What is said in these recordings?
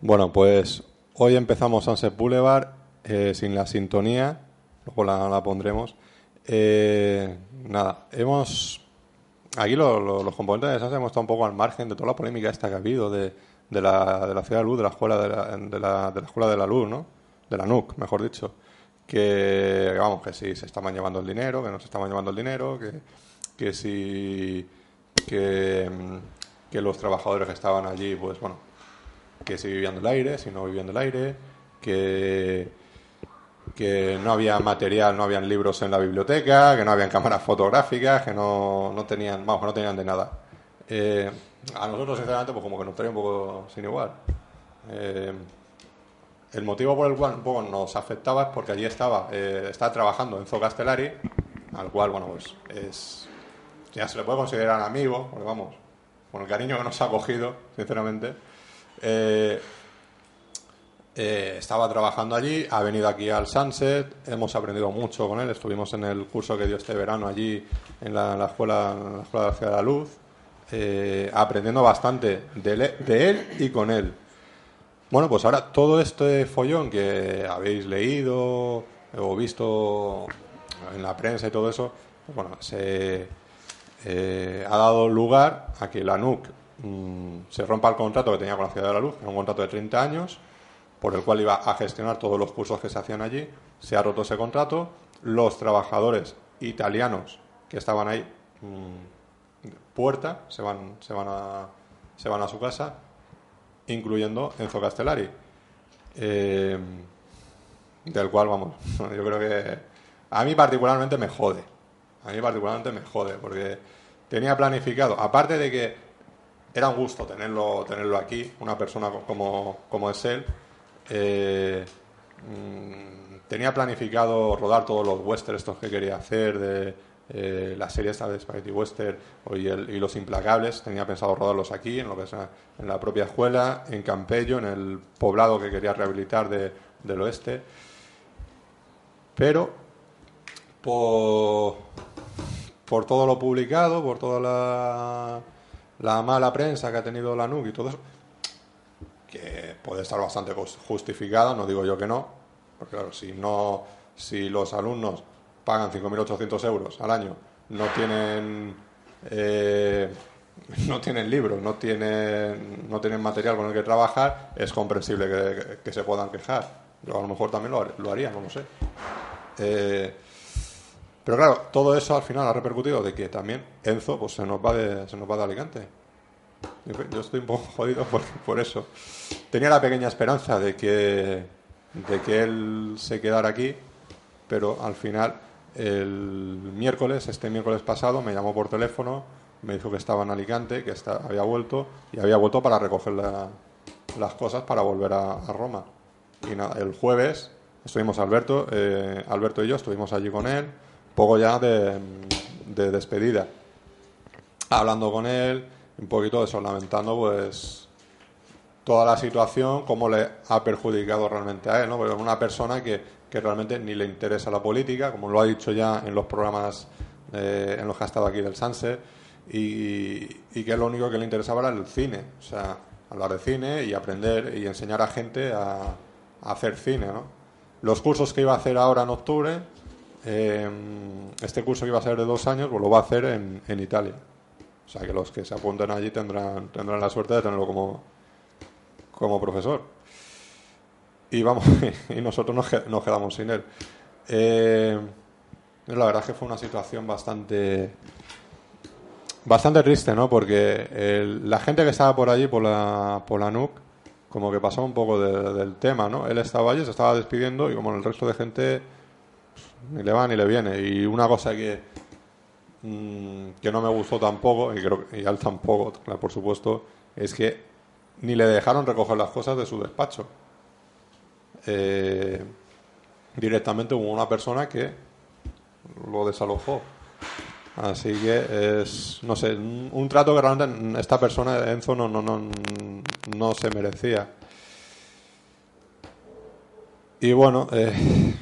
Bueno, pues hoy empezamos Sunset Boulevard eh, sin la sintonía, luego la, la pondremos. Eh, nada, hemos. Aquí lo- lo- los componentes de Sunset hemos estado un poco al margen de toda la polémica esta que ha habido de, de la, de la Ciudad de Luz, de la Escuela de la, de la, de la Escuela de la Luz, ¿no? De la NUC, mejor dicho. Que, vamos, que si se estaban llevando el dinero, que no se estaban llevando el dinero, que, que si. Que, que los trabajadores que estaban allí, pues bueno, que si vivían del aire, si no vivían del aire, que, que no había material, no habían libros en la biblioteca, que no habían cámaras fotográficas, que no, no tenían, vamos, no tenían de nada. Eh, a nosotros, sinceramente, pues como que nos traía un poco sin igual. Eh, el motivo por el cual un poco nos afectaba es porque allí estaba, eh, estaba trabajando Enzo Castellari, al cual, bueno, pues es, ya se le puede considerar amigo, porque vamos, con el cariño que nos ha cogido, sinceramente. Eh, eh, estaba trabajando allí, ha venido aquí al Sunset, hemos aprendido mucho con él, estuvimos en el curso que dio este verano allí en la, escuela, de la Ciudad de la Luz, eh, aprendiendo bastante de, él y con él. Bueno, pues ahora todo este follón que habéis leído o visto en la prensa y todo eso, pues bueno, se ha dado lugar a que la NUC mm, se rompa el contrato que tenía con la Ciudad de la Luz, era un contrato de 30 años, por el cual iba a gestionar todos los cursos que se hacían allí. Se ha roto ese contrato. Los trabajadores italianos que estaban ahí, mm, puerta, se van, se van a, se van a su casa incluyendo Enzo Castellari, eh, del cual, vamos, yo creo que a mí particularmente me jode, a mí particularmente me jode, porque tenía planificado, aparte de que era un gusto tenerlo, tenerlo aquí, una persona co- como, como es él, eh, mm, tenía planificado rodar todos los westerns estos que quería hacer, de eh, la serie esta de Spaghetti Western y, el- y Los Implacables, tenía pensado rodarlos aquí, en lo que es la- en la propia escuela, en Campello, en el poblado que quería rehabilitar de- del oeste. Pero por, por todo lo publicado, por toda la, la mala prensa que ha tenido la NUC y todo eso, que puede estar bastante cos- justificada, no digo yo que no, porque claro, si no, si los alumnos pagan 5.800 euros al año, no tienen, eh, no tienen libros, no tienen, no tienen material con el que trabajar, es comprensible que, que- se puedan quejar. Yo a lo mejor también lo, lo haría, no lo sé. Eh, pero claro, todo eso al final ha repercutido de que también Enzo pues, se, nos va de, se nos va de Alicante. Yo estoy un poco jodido por, por eso. Tenía la pequeña esperanza de que, de que él se quedara aquí, pero al final, el miércoles, este miércoles pasado, me llamó por teléfono, me dijo que estaba en Alicante, que está- había vuelto, y había vuelto para recoger la- las cosas para volver a, a Roma. Y nada, el jueves estuvimos Alberto, eh, Alberto y yo, estuvimos allí con él, poco ya de, de despedida hablando con él, un poquito de eso, lamentando pues toda la situación, cómo le ha perjudicado realmente a él, ¿no? Porque es una persona que, que realmente ni le interesa la política, como lo ha dicho ya en los programas eh, en los que ha estado aquí del Sunset, y, que lo único que le interesaba era el cine, o sea, hablar de cine y aprender y enseñar a gente a, a hacer cine, ¿no? Los cursos que iba a hacer ahora en octubre, eh, este curso que iba a ser de dos años, pues lo va a hacer en, en Italia. O sea que los que se apunten allí tendrán, tendrán la suerte de tenerlo como, como profesor. Y vamos, y nosotros nos, que- nos quedamos sin él. Eh, la verdad es que fue una situación bastante bastante triste, ¿no? Porque el- la gente que estaba por allí, por la, por la NUC, como que pasaba un poco de- del tema, ¿no? Él estaba allí, se estaba despidiendo y como el resto de gente ni le va ni le viene. Y una cosa que, mm, que no me gustó tampoco, y creo y a él tampoco, por supuesto, es que ni le dejaron recoger las cosas de su despacho. Eh, directamente hubo una persona que lo desalojó. Así que es, no sé, un, un trato que realmente esta persona, Enzo, no, no, no, no se merecía. Y bueno, eh,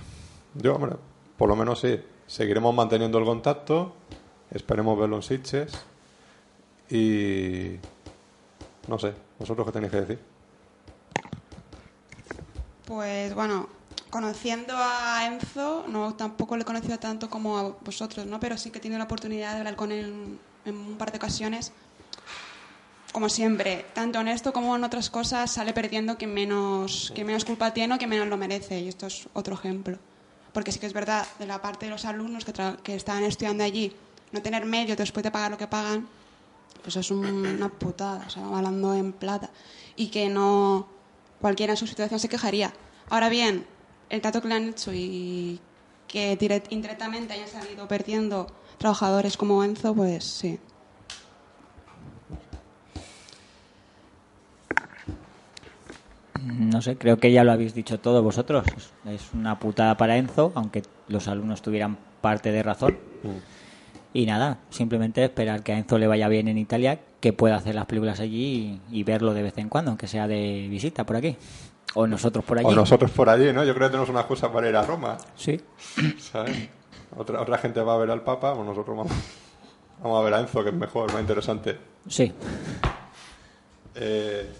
yo, hombre, por lo menos sí, seguiremos manteniendo el contacto, esperemos verlo en Sitges y no sé, ¿vosotros qué tenéis que decir? Pues bueno, conociendo a Enzo, no tampoco le he conocido tanto como a vosotros, ¿no? Pero sí que he tenido la oportunidad de hablar con él en un par de ocasiones. Como siempre, tanto en esto como en otras cosas sale perdiendo quien menos, quien menos culpa tiene o quien menos lo merece. Y esto es otro ejemplo. Porque sí que es verdad, de la parte de los alumnos que, que están estudiando allí, no tener medios después de pagar lo que pagan, pues es una putada, o sea, hablando en plata. Y que no cualquiera en su situación se quejaría. Ahora bien, el trato que le han hecho y que indirectamente hayan salido perdiendo trabajadores como Enzo, pues sí. No sé, creo que ya lo habéis dicho todo vosotros. Es una putada para Enzo, aunque los alumnos tuvieran parte de razón. Y nada, simplemente esperar que a Enzo le vaya bien en Italia, que pueda hacer las películas allí y verlo de vez en cuando, aunque sea de visita por aquí. O nosotros por allí. O nosotros por allí, ¿no? Yo creo que tenemos una excusa para ir a Roma. Sí. ¿Sabes? Otra, otra gente va a ver al Papa, o nosotros vamos, vamos a ver a Enzo, que es mejor, más interesante. Sí. Eh,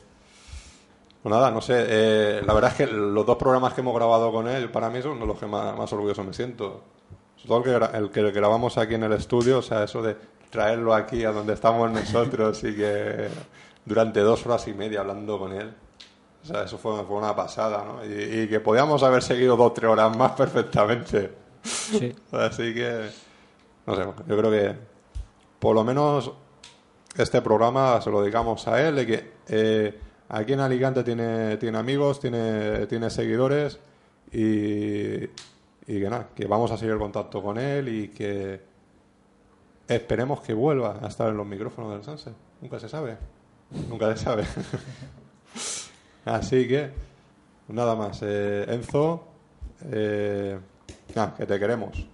pues nada, no sé. Eh, la verdad es que los dos programas que hemos grabado con él, para mí son los que más, orgulloso me siento. Sobre todo el que, el que grabamos aquí en el estudio, o sea, eso de traerlo aquí a donde estamos nosotros y que durante dos horas y media hablando con él. O sea, eso fue, fue una pasada, ¿no? Y, que podíamos haber seguido dos o tres horas más perfectamente. Sí. Así que, no sé, yo creo que por lo menos este programa se lo dedicamos a él, de que eh, aquí en Alicante tiene, tiene amigos, tiene, tiene seguidores y, y que nada, que vamos a seguir el contacto con él y que esperemos que vuelva a estar en los micrófonos del Sanse. Nunca se sabe. Nunca se sabe. Así que, nada más. Eh, Enzo, eh, que te queremos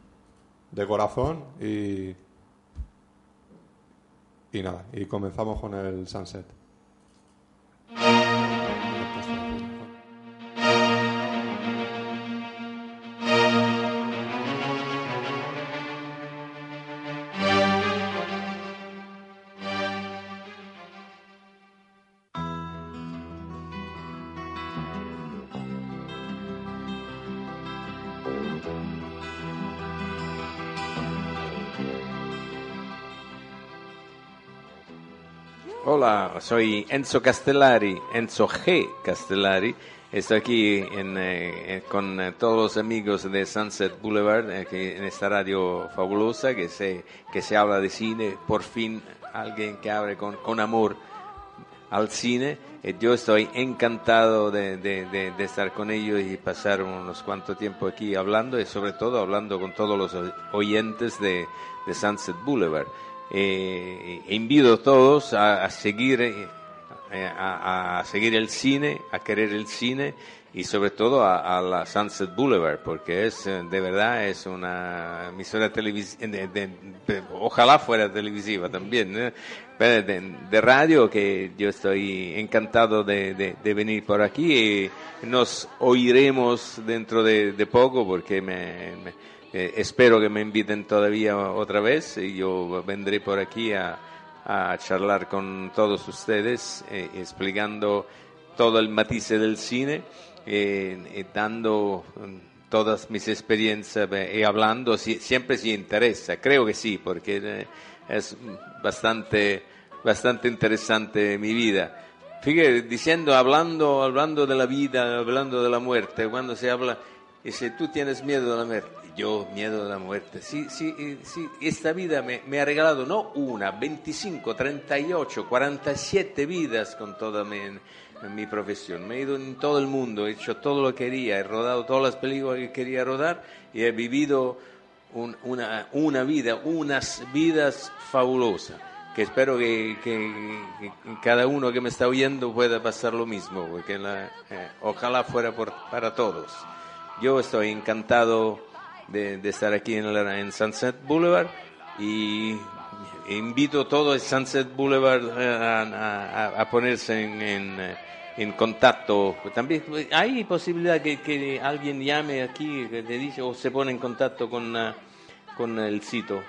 de corazón y, y nada, y comenzamos con el sunset. Música Hola, soy Enzo Castellari, Enzo G. Castellari. Estoy aquí eh, con eh, todos los amigos de Sunset Boulevard, eh, en esta radio fabulosa que se, que se habla de cine. Por fin, alguien que abre con, con amor al cine. yo estoy encantado de, de, estar con ellos y pasar unos cuantos tiempo aquí hablando y sobre todo hablando con todos los oyentes de, de Sunset Boulevard. Eh, invito a todos a, seguir eh, a, seguir el cine, a querer el cine y sobre todo a, la Sunset Boulevard porque es eh, de verdad es una emisora televisiva, ojalá fuera televisiva también, de, radio que yo estoy encantado de, venir por aquí. Y nos oiremos dentro de, poco porque me eh, espero que me inviten todavía otra vez y yo vendré por aquí a, charlar con todos ustedes eh, explicando todo el matiz del cine, eh, dando mm, todas mis experiencias y hablando, siempre si interesa, creo que sí, porque es bastante, bastante interesante mi vida. Fíjate, diciendo, hablando, hablando de la vida, hablando de la muerte, cuando se habla, dice, tú tienes miedo de la muerte yo, miedo de la muerte. Sí, sí, sí, esta vida me, ha regalado no una, 25, 38, 47 vidas con toda mi, mi, profesión. Me he ido en todo el mundo, he hecho todo lo que quería, he rodado todas las películas que quería rodar y he vivido una, una vida, unas vidas fabulosas. Que espero que, cada uno que me está oyendo pueda pasar lo mismo, porque eh, ojalá fuera por, para todos. Yo estoy encantado de, estar aquí en, en, Sunset Boulevard y invito a todo el Sunset Boulevard eh, a, ponerse en, en, contacto. También hay posibilidad que, que, alguien llame aquí, que te dice, o se pone en contacto con, eh, con el sitio.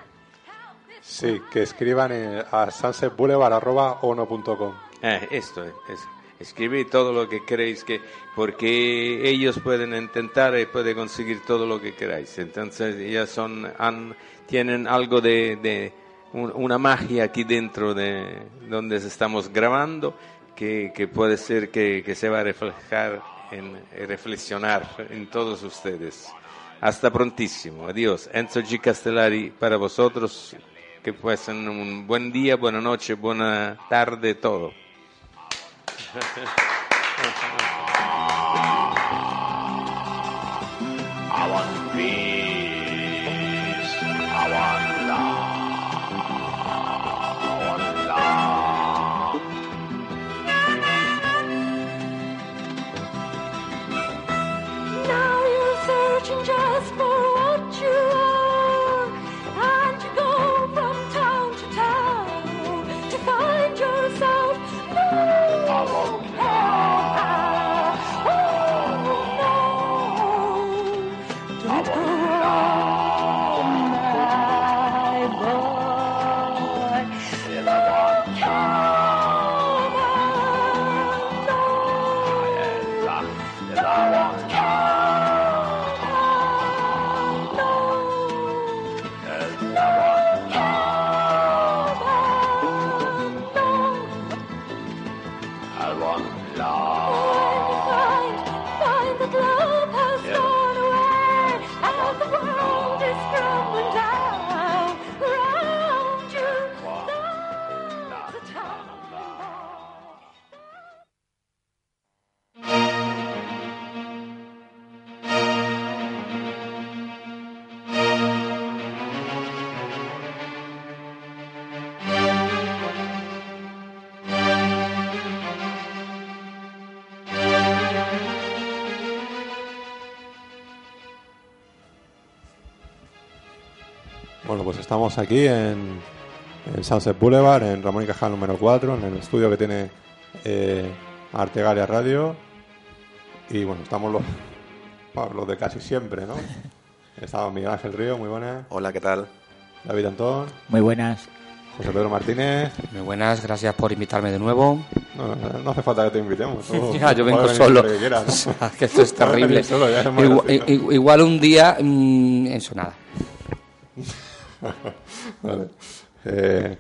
Sí, que escriban a sunsetboulevard.ono.com. Eh, esto es, Escribid todo lo que queréis, que, porque ellos pueden intentar y pueden conseguir todo lo que queráis. Entonces ya son, tienen algo de, de un- una magia aquí dentro de donde estamos grabando que, puede ser que, se va a reflejar en y reflexionar en todos ustedes. Hasta prontísimo. Adiós. Enzo G. Castellari para vosotros. Que pasen un buen día, buena noche, buena tarde, todo. Thank you. Estamos aquí en, en Sunset Boulevard, en Ramón y Cajal número 4, en el estudio que tiene eh, Artegalia Radio. Y bueno, estamos los, los de casi siempre, ¿no? Estamos Miguel Ángel Río, muy buenas. Hola, ¿qué tal? David Antón, Muy buenas. José Pedro Martínez. Muy buenas, gracias por invitarme de nuevo. No, no- no hace falta que te invitemos. tú Ya, yo vengo solo. que quieras, ¿no? O sea, que esto es terrible. solo, ya es más Igual, un día, mm, eso nada. Vale. Eh,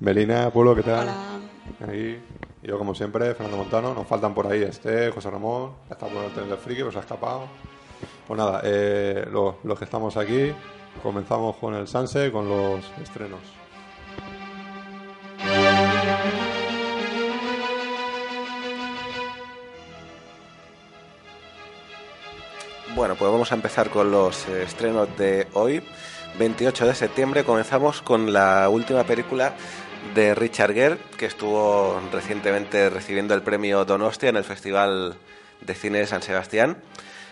Melina, Pueblo, ¿qué tal? Hola. Ahí. Y Yo, como siempre, Fernando Montano. Nos faltan por ahí este, José Ramón. Está por el tren del friki, pues ha escapado. Pues nada, eh, los, los que estamos aquí, comenzamos con el Sanse, con los estrenos. Bueno, pues vamos a empezar con los eh, estrenos de hoy. 28 de septiembre comenzamos con la última película de Richard Gere, que estuvo recientemente recibiendo el premio Donostia en el Festival de Cine de San Sebastián.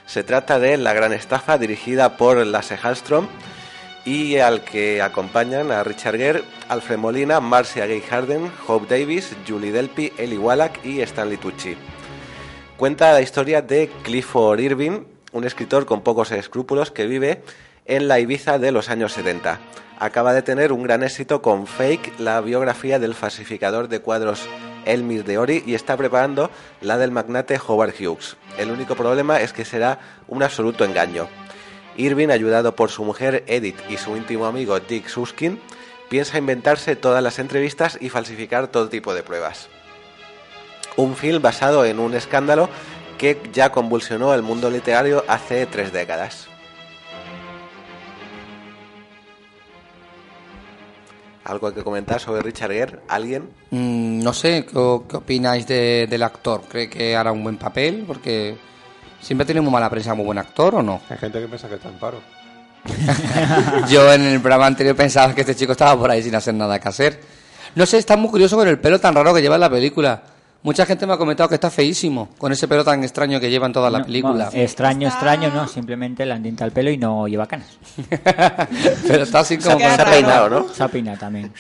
Se trata de La Gran Estafa, dirigida por Lasse Hallström, y al que acompañan a Richard Gere, Alfred Molina, Marcia Gay Harden, Hope Davis, Julie Delpy, Eli Wallach y Stanley Tucci. Cuenta la historia de Clifford Irving, un escritor con pocos escrúpulos que vive en la Ibiza de los años 70. Acaba de tener un gran éxito con Fake, la biografía del falsificador de cuadros Elmir de Ori, y está preparando la del magnate Howard Hughes. El único problema es que será un absoluto engaño. Irving, ayudado por su mujer Edith y su íntimo amigo Dick Suskin, piensa inventarse todas las entrevistas y falsificar todo tipo de pruebas un film basado en un escándalo que ya convulsionó el mundo literario hace tres décadas. ¿Algo que comentar sobre Richard Gere? ¿Alguien? Mm, no sé, ¿qué, qué opináis de- del actor? ¿Cree que hará un buen papel? Porque siempre tiene muy mala prensa, muy buen actor o no. Hay gente que piensa que está en paro. Yo en el programa anterior pensaba que este chico estaba por ahí sin hacer nada que hacer. No sé, está muy curioso con el pelo tan raro que lleva en la película. Mucha gente me ha comentado que está feísimo con ese pelo tan extraño que lleva en toda la No, película. bueno, extraño, Está- extraño, no. Simplemente le han el pelo y no lleva canas. Pero está así como... Se ha peinado, ¿no? Se ha peinado también.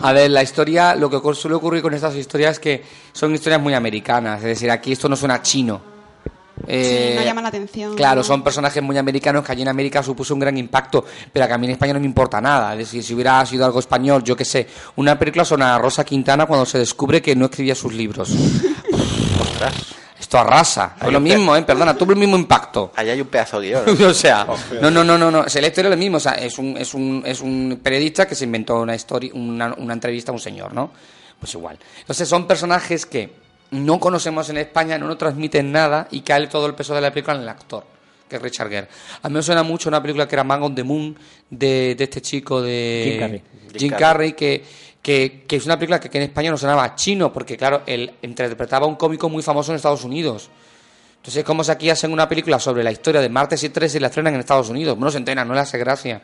A ver, la historia, lo que suele ocurrir con estas historias es que son historias muy americanas. Es decir, aquí esto no suena chino. Eh, Sí, no llama la atención. Claro, ¿no? son personajes muy americanos que allí en América supuso un gran impacto, pero que a mí en España no me importa nada. Es decir, si hubiera sido algo español, yo qué sé, una película son a Rosa Quintana cuando se descubre que no escribía sus libros. Ostras, Esto arrasa. Es lo mismo, ¿eh? Perdona, tuvo el mismo impacto. ahí hay un pedazo de guion. o sea, no, no, no, no, no. O sea, la historia es lo mismo. O sea, es un, es un, es un periodista que se inventó una historia, una, una entrevista a un señor, ¿no? Pues igual. Entonces son personajes que no conocemos en España, no nos transmiten nada y cae todo el peso de la película en el actor, que es Richard Gere. A mí me suena mucho una película que era Man on the Moon de, de este chico de Jim Carrey. Jim Carrey, que, que, que es una película que, que en España no sonaba chino, porque claro, él interpretaba a un cómico muy famoso en Estados Unidos. Entonces es como si aquí hacen una película sobre la historia de martes y 13 y la estrenan en Estados Unidos. No se entera, no le hace gracia.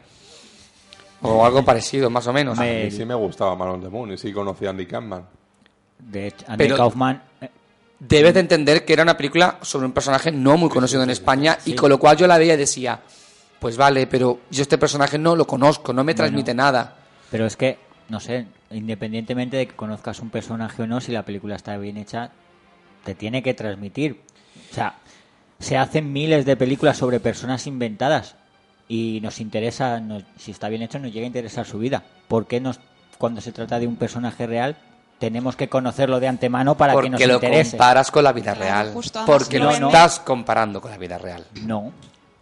O algo parecido, más o menos. A mí sí me gustaba Malon the Moon y sí conocí a Andy Kaufman. De hecho, Andy Pero- Kaufman. eh, Debes de entender que era una película sobre un personaje no muy conocido en España y con lo cual yo la veía y decía, pues vale, pero yo este personaje no lo conozco, no me transmite nada. Pero es que, no sé, independientemente de que conozcas un personaje o no, si la película está bien hecha, te tiene que transmitir. O sea, se hacen miles de películas sobre personas inventadas y nos interesa, nos- si está bien hecho, nos llega a interesar su vida. ¿Por qué nos, cuando se trata de un personaje real, tenemos que conocerlo de antemano para que nos Porque lo interese? comparas con la vida Claro, real. Porque lo lo estás comparando con la vida real. No.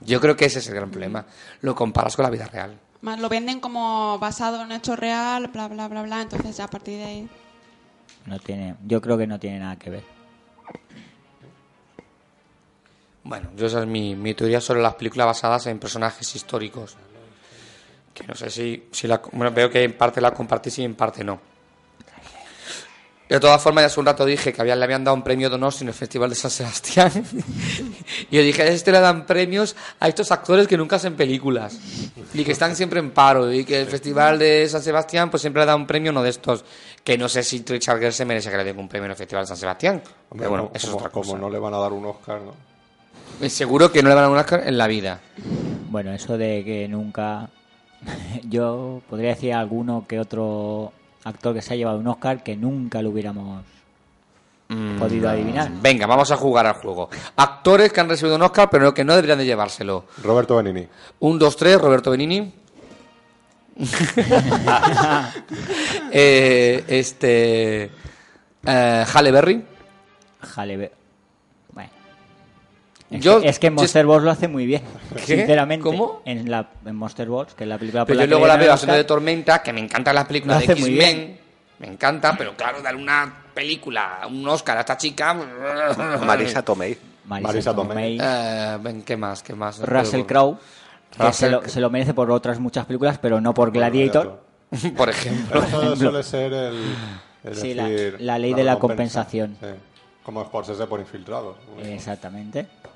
Yo creo que ese es el gran problema. Lo comparas con la vida real. Más lo venden como basado en hecho real, bla, bla, bla, bla. Entonces, ya a partir de ahí. No tiene, yo creo que no tiene nada que ver. Bueno, yo esa es mi, mi teoría sobre las películas basadas en personajes históricos. Que no sé si, si la, bueno, veo que en parte la compartís y en parte no. De todas formas, ya hace un rato dije que habían, le habían dado un premio de honor en el Festival de San Sebastián. y yo dije, este le dan premios a estos actores que nunca hacen películas y que están siempre en paro. Y que el Festival de San Sebastián pues siempre le da un premio uno de estos. Que no sé si Richard Gere se merece que le den un premio en el Festival de San Sebastián. Hombre, Pero bueno, como, eso es como- otra cosa. como no le van a dar un Oscar, ¿no? Eh, Seguro que no le van a dar un Oscar en la vida. Bueno, eso de que nunca. Yo podría decir alguno que otro actor que se ha llevado un Oscar que nunca lo hubiéramos podido adivinar. Venga, vamos a jugar al juego. Actores que han recibido un Oscar, pero que no deberían de llevárselo. Roberto Benini. Un, dos, tres, Roberto Benini. Eh, este. eh, Halle Berry. Halle Be- Bueno. Es, Yo- que, es que Monster Balls lo hace muy bien. ¿Qué? Sinceramente. ¿Cómo? En, la, en Monster Balls, que es la película Pero la yo luego la veo haciendo de. Tormenta, que me encantan las películas de X-Men. Me encanta, pero claro, dar una película, un Oscar a esta chica. Marisa Tomei. Marisa, Marisa Tomei, Tomei. Eh, ¿Qué más? ¿Qué más? Russell Crowe, que Russell se lo, se lo merece por otras muchas películas, pero no por Gladiator. Por ejemplo. Eso suele ser el. es Sí, la- decir, la ley de la recompensa. compensación. Sí. Como Scorsese por infiltrados. Exactamente. Bueno,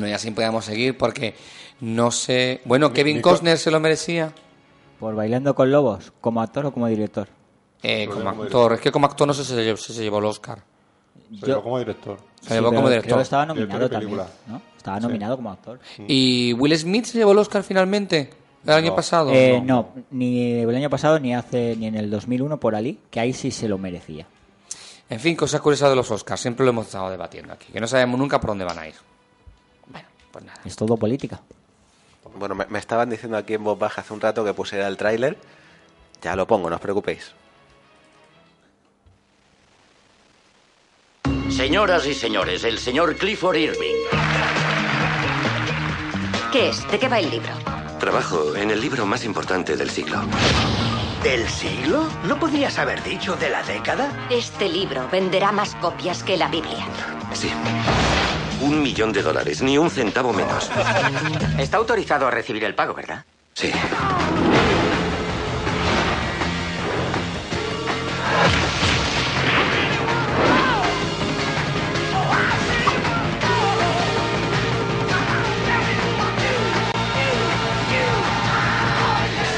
y así podíamos seguir porque no sé. Bueno, Kevin Nico- Costner se lo merecía. Por Bailando con Lobos, como actor o como director. Eh, Lo como actor. Es que como actor no sé si se llevó, si se llevó el Oscar. Se Yo- llevó como director. Se Sí, llevó como Creo director. que estaba nominado también. ¿no? Estaba nominado como actor. ¿Y Will Smith se llevó el Oscar finalmente? ¿El año No. pasado? Eh, no, ni el año pasado ni hace ni en el 2001 por Ali, que ahí sí se lo merecía. En fin, cosas curiosas de los Oscars. Siempre lo hemos estado debatiendo aquí. Que no sabemos nunca por dónde van a ir. Bueno, pues nada. Es todo política. Bueno, me, me estaban diciendo aquí en voz baja hace un rato que pusiera el tráiler. Ya lo pongo, no os preocupéis. Señoras y señores, el señor Clifford Irving. ¿Qué es? ¿De qué va el libro? Trabajo en el libro más importante del siglo. ¿Del siglo? ¿No podrías haber dicho de la década? Este libro venderá más copias que la Biblia. Sí. Un millón de dólares, ni un centavo menos. Está autorizado a recibir el pago, ¿verdad? Sí.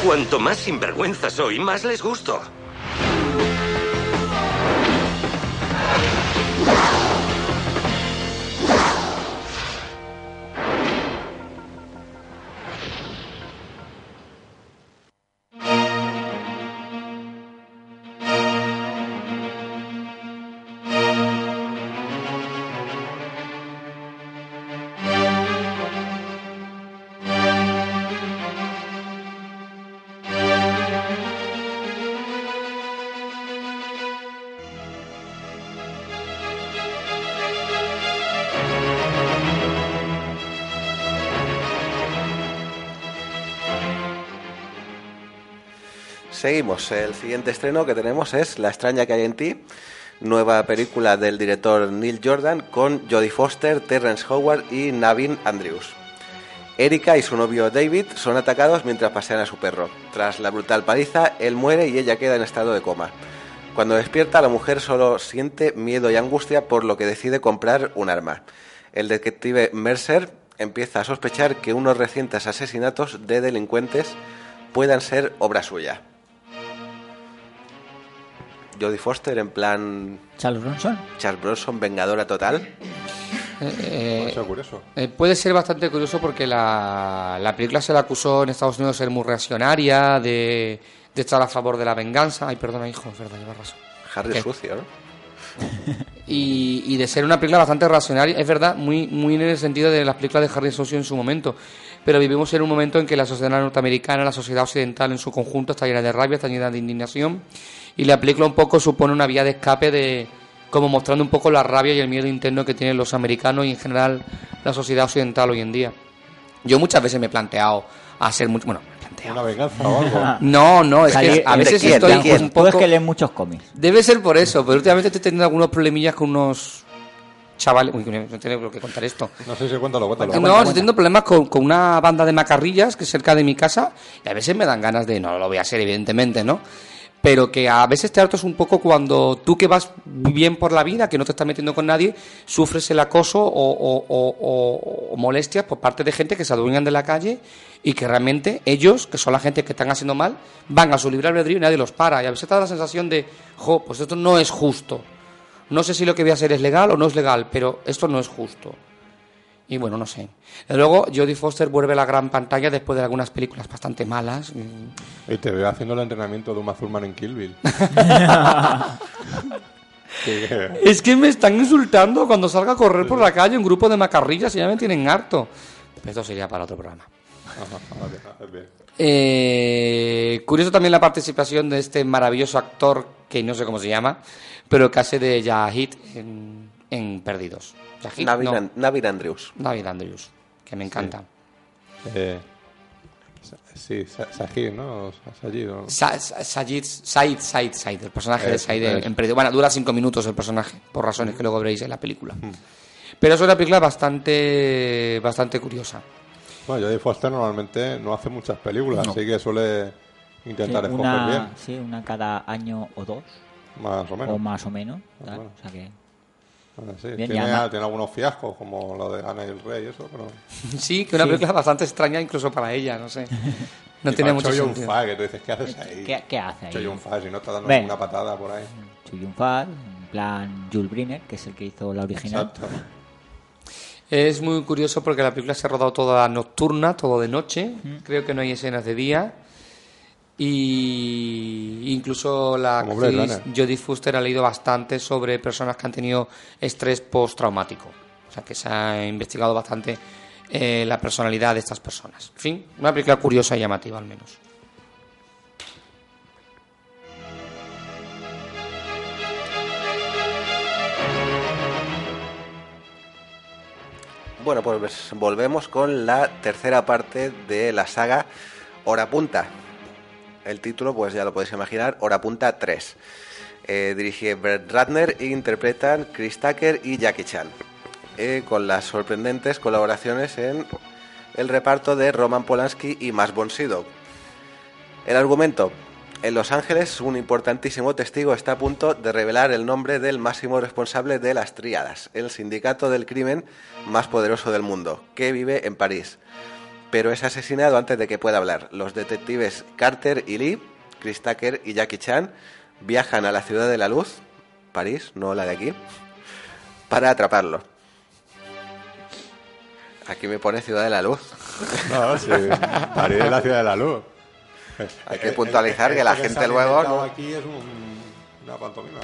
Cuanto más sinvergüenza soy, más les gusto. Seguimos. El siguiente estreno que tenemos es La extraña que hay en ti, nueva película del director Neil Jordan con Jodie Foster, Terrence Howard y Navin Andrews. Erika y su novio David son atacados mientras pasean a su perro. Tras la brutal paliza, él muere y ella queda en estado de coma. Cuando despierta, la mujer solo siente miedo y angustia por lo que decide comprar un arma. El detective Mercer empieza a sospechar que unos recientes asesinatos de delincuentes puedan ser obra suya. Jodie Foster en plan Charles Bronson. Charles Bronson, vengadora total. Eh, Puede ser curioso. eh, puede ser bastante curioso porque la, la película se la acusó en Estados Unidos de ser muy reaccionaria, de, de estar a favor de la venganza. Ay, perdona, hijo, es verdad, llevas razón. Harry ¿Qué? sucio, ¿no? y, y de ser una película bastante racional, es verdad, muy, muy en el sentido de las películas de Harry Socio en su momento. Pero vivimos en un momento en que la sociedad norteamericana, la sociedad occidental en su conjunto está llena de rabia, está llena de indignación. Y la película un poco supone una vía de escape de como mostrando un poco la rabia y el miedo interno que tienen los americanos y en general la sociedad occidental hoy en día. Yo muchas veces me he planteado hacer mucho, bueno, me he planteado. Una venganza o algo. No, no, es que a veces quién? estoy un Tú es poco que lees muchos cómics. Debe ser por eso, pero últimamente estoy teniendo algunos problemillas con unos chavales. Uy, no tengo qué contar esto. No sé si cuéntalo, cuéntalo. No, estoy teniendo problemas con, con una banda de macarrillas que es cerca de mi casa y a veces me dan ganas de. No lo voy a hacer, evidentemente, ¿no? Pero que a veces te hartas un poco cuando tú que vas bien por la vida, que no te estás metiendo con nadie, sufres el acoso o, molestias por parte de gente que se adueñan de la calle y que realmente ellos, que son la gente que están haciendo mal, van a su libre albedrío y nadie los para. Y a veces te da la sensación de, jo, pues esto no es justo. No sé si lo que voy a hacer es legal o no es legal, pero esto no es justo. Y bueno, no sé. Luego, Jodie Foster vuelve a la gran pantalla después de algunas películas bastante malas. Mm. Y te veo haciendo el entrenamiento de Uma Thurman en Kill Bill. Es que me están insultando cuando salga a correr por la calle un grupo de macarrillas y ya me tienen harto. Esto sería para otro programa. Eh, curioso también la participación de este maravilloso actor que no sé cómo se llama, pero que hace de Yahid en, en Perdidos. Yahid, Navin, no, Navin Andrews. David Andrews, que me encanta. Eh, sí, Sa- Sajid, ¿no? O Sa- Sajid, ¿no? Sa- Sa- Sayid, Said, Said, Said, el personaje de Eso, Said en Perdidos. Bueno, dura cinco minutos el personaje, por razones que luego veréis en la película. Mm. Pero es una película bastante, bastante curiosa. Bueno, Jodie Foster normalmente no hace muchas películas, No. así que suele intentar Sí, escoger una, bien, sí, una cada año o dos, más o menos. o más o menos. Más o menos. O sea que Sí, Bien, tiene, algunos fiascos, como lo de Ana y el Rey y eso, pero... Sí, que una Sí. película bastante extraña incluso para ella, no sé. No Y tiene mucho Choi sentido. Yun-fat, que tú dices, ¿qué haces ahí? ¿Qué, qué hace ahí? Si no está dando Ven. una patada por ahí. Choi Yun-fat, en plan Jules Briner, que es el que hizo la original. Exacto. Es muy curioso porque la película se ha rodado toda nocturna, todo de noche. Mm. Creo que no hay escenas de día. Y incluso la Como actriz. Jodie Foster ha leído bastante sobre personas que han tenido estrés postraumático. O sea que se ha investigado bastante eh, la personalidad de estas personas. En fin, una película curiosa y llamativa al menos. Bueno, pues volvemos con la tercera parte de la saga Hora Punta. El título, pues ya lo podéis imaginar, Hora Punta 3. Eh, dirige Brett Ratner e interpretan Chris Tucker y Jackie Chan. Eh, con las sorprendentes colaboraciones en el reparto de Roman Polanski y Max von Sydow. El argumento. En Los Ángeles, un importantísimo testigo está a punto de revelar el nombre del máximo responsable de las Tríadas, el sindicato del crimen más poderoso del mundo, que vive en París. Pero es asesinado antes de que pueda hablar. Los detectives Carter y Lee, Chris Tucker y Jackie Chan viajan a la ciudad de la luz, París, no la de aquí, para atraparlo. Aquí me pone Ciudad de la Luz. No, sí, París es la ciudad de la luz. Hay que puntualizar que la esto gente luego no- aquí es un- una pantomima.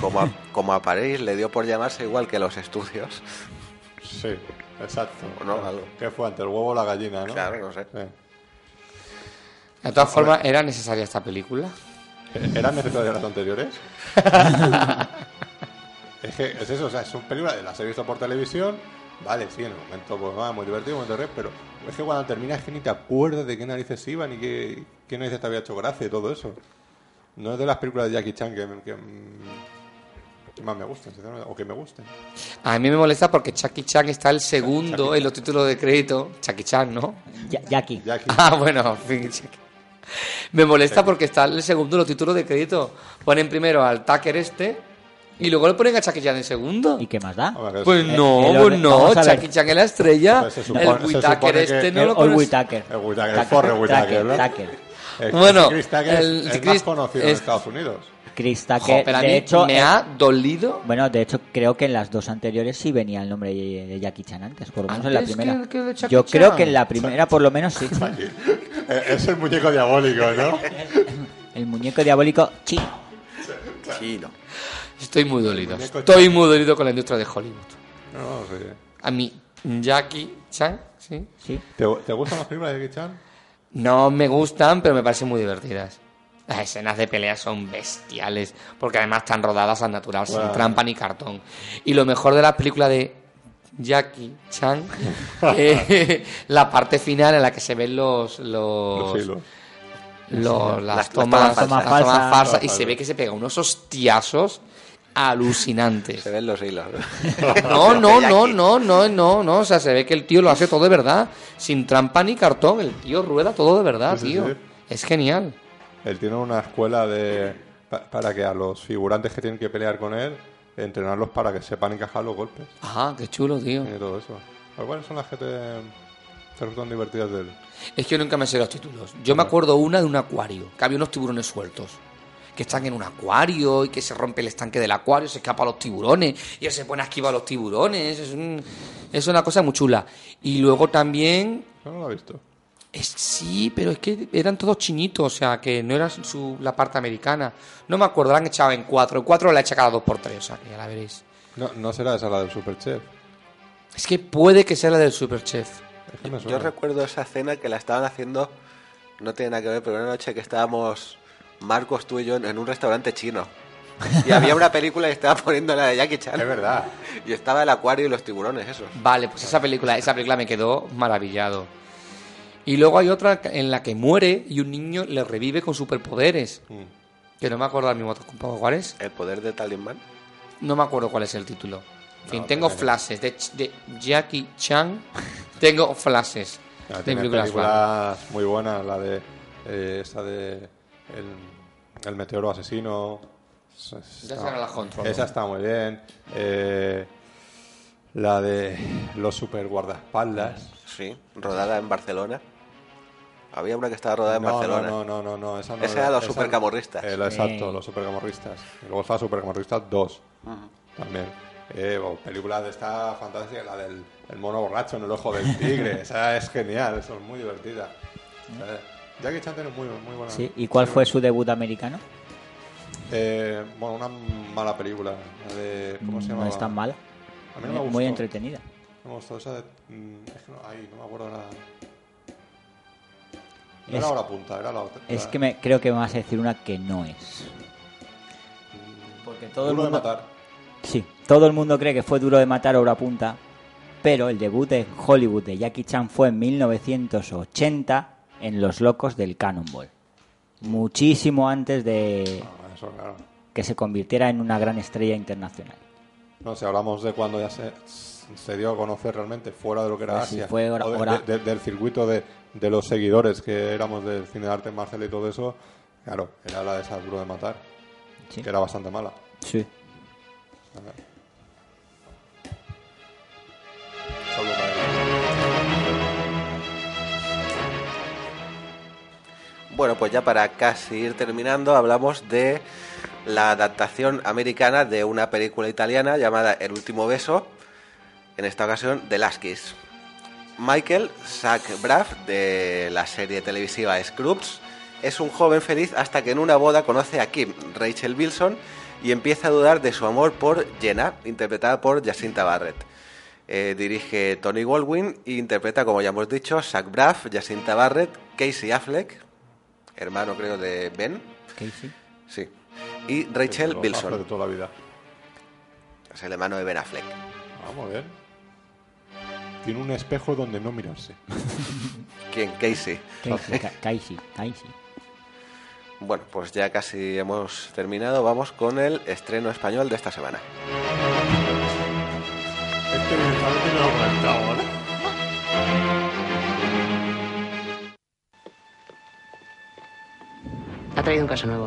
Como a, como a París le dio por llamarse igual que los estudios. Sí, exacto. ¿O no? Algo. ¿Qué fue antes, el huevo o la gallina, no? Claro, no sé. Sí. De todas formas, ¿era necesaria esta película? ¿Eran necesarias las anteriores? es que es eso, o sea, son películas, las he visto por televisión, vale, sí, en el momento pues va, muy divertido, muy divertido, pero es que cuando terminas es que ni te acuerdas de qué narices iban y qué, ¿quién no dice que te había hecho gracia y todo eso? No es de las películas de Jackie Chan que, que, mm, que más me gusten, sinceramente, o que me gusten. A mí me molesta porque Chucky Chan está el segundo en los títulos de crédito. Chucky Chan, ¿no? Ya- Jackie. Jackie. Ah, bueno, en fin, Chucky. Me molesta porque está el segundo en los títulos de crédito. Ponen primero al Tucker este y luego le ponen a Chucky Chan en segundo. ¿Y qué más da? Pues es- no, pues no, vamos a ver. Chucky Chan es la estrella. Se supone- el se que- este no El lo Old conoce. Whittaker. El Whittaker, el Forrest Whittaker, ¿no? Tucker. El- Bueno, Chris Tucker el- es, Chris- más conocido en es- Estados Unidos. Chris Jo, Tucker. pero a de mí hecho, me eh, ha dolido. Bueno, de hecho, creo que en las dos anteriores sí venía el nombre de de Jackie Chan antes, por lo menos en la ¿Antes primera. que- que de Jackie Yo creo que en la primera, por lo menos, sí. Eh, Es el muñeco diabólico, ¿no? El muñeco diabólico chino. Chino. Estoy muy dolido. Estoy muy dolido con la industria de Hollywood. No, no, sí. A mí, Jackie Chan, sí. Sí. ¿Te, te gustan las películas de Jackie Chan? No me gustan, pero me parecen muy divertidas. Las escenas de pelea son bestiales, porque además están rodadas al natural, sin trampa ni cartón. Y lo mejor de la película de Jackie Chan, eh, la parte final en la que se ven los, los, Los hilos. los- las, Las- las tomas, las falsas. tomas falsas, y se ve que se pega unos hostiazos alucinantes. Se ven los hilos. No, no, no, no, no, no, no. O sea, se ve que el tío lo hace todo de verdad. Sin trampa ni cartón. El tío rueda todo de verdad, Sí, sí, tío. sí. Es genial. Él tiene una escuela de pa- para que a los figurantes que tienen que pelear con él, entrenarlos para que sepan encajar los golpes Ajá, qué chulo, tío. y todo eso. Pues, ¿Cuáles son las que te, te resultan divertidas de él? Es que yo nunca me sé los títulos. Yo me acuerdo una de un acuario, que había unos tiburones sueltos. Que están en un acuario y que se rompe el estanque del acuario, se escapan los tiburones y él se pone a esquivar a los tiburones. Es, un- es una cosa muy chula. Y luego también Yo no lo he visto. Es, sí, pero es que eran todos chinitos, o sea, que no era su, la parte americana. No me acuerdo, la han echado en cuatro. En cuatro la he echado cada dos por tres, o sea, que ya la veréis. No, no será esa la del Superchef. Es que puede que sea la del Superchef. Es que Yo recuerdo esa cena que la estaban haciendo, no tiene nada que ver, pero una noche que estábamos Marcos, tú y yo en, en un restaurante chino. Y había una película y estaba poniendo la de Jackie Chan. Es verdad. Y estaba el acuario y los tiburones, esos. Vale, pues esa película, esa película me quedó maravillado. Y luego hay otra en la que muere y un niño le revive con superpoderes. Mm. Que no me acuerdo al mismo cuál es. El poder de Talismán. No me acuerdo cuál es el título. En fin, No, tengo pero- flashes de, Ch- de Jackie Chan. tengo flashes Ya, de películas. películas muy buenas, la de eh, esta de el, el meteoro asesino. Esa Ya está- la controlo. Esa está muy bien. Eh, la de los super guardaespaldas. Sí, rodada en Barcelona. Había una que estaba rodada en no, Barcelona. no, no, no, no, esa no Esa era los supercamorristas. Eh, exacto, los supercamorristas. Y luego está Supercamorristas 2 también. Eh, película de esta fantástica, la del el mono borracho en el ojo del tigre. esa es genial, eso es muy divertida. Eh, Jackie Chan tiene muy, muy buena. Sí. ¿Y cuál fue su debut americano? Eh, bueno, una mala película. La de, ¿Cómo se llama? No es tan mala. A mí no me Muy- gustó. Muy entretenida. No me gustó esa de. mm, Es que no, ay, no me acuerdo nada. No Es- era hora punta, era la otra. Es que me, creo que me vas a decir una que no es. Porque todo el Duro de mundo... matar. Sí, todo el mundo cree que fue duro de matar a hora punta, pero el debut de Hollywood de Jackie Chan fue en 1980 en Los Locos del Cannonball. Muchísimo antes de Ah, eso, claro. que se convirtiera en una gran estrella internacional. No, si hablamos de cuando ya se, se dio a conocer realmente fuera de lo que era Pues sí, Asia, fue hora- o de- hora- de- de- del circuito de, de los seguidores que éramos del cine de arte marcial y todo eso, claro, era la de esa duro de matar, Sí. que era bastante mala. Sí. A ver. Bueno, pues ya para casi ir terminando, hablamos de la adaptación americana de una película italiana llamada El último beso, en esta ocasión de Last Kiss. Michael Zach Braff, de la serie televisiva Scrubs, es un joven feliz hasta que en una boda conoce a Kim, Rachel Wilson, y empieza a dudar de su amor por Jenna, interpretada por Jacinta Barrett. Eh, dirige Tony Goldwyn e interpreta, como ya hemos dicho, Zach Braff, Jacinta Barrett, Casey Affleck, hermano creo de Ben, Casey. sí, y Rachel Wilson, de toda la vida. es el hermano de Ben Affleck. Vamos a ver. Tiene un espejo donde no mirarse. ¿Quién? Casey. Casey. Ca- Casey. Casey. Bueno, pues ya casi hemos terminado. Vamos con el estreno español de esta semana. Este. Ha traído un caso nuevo.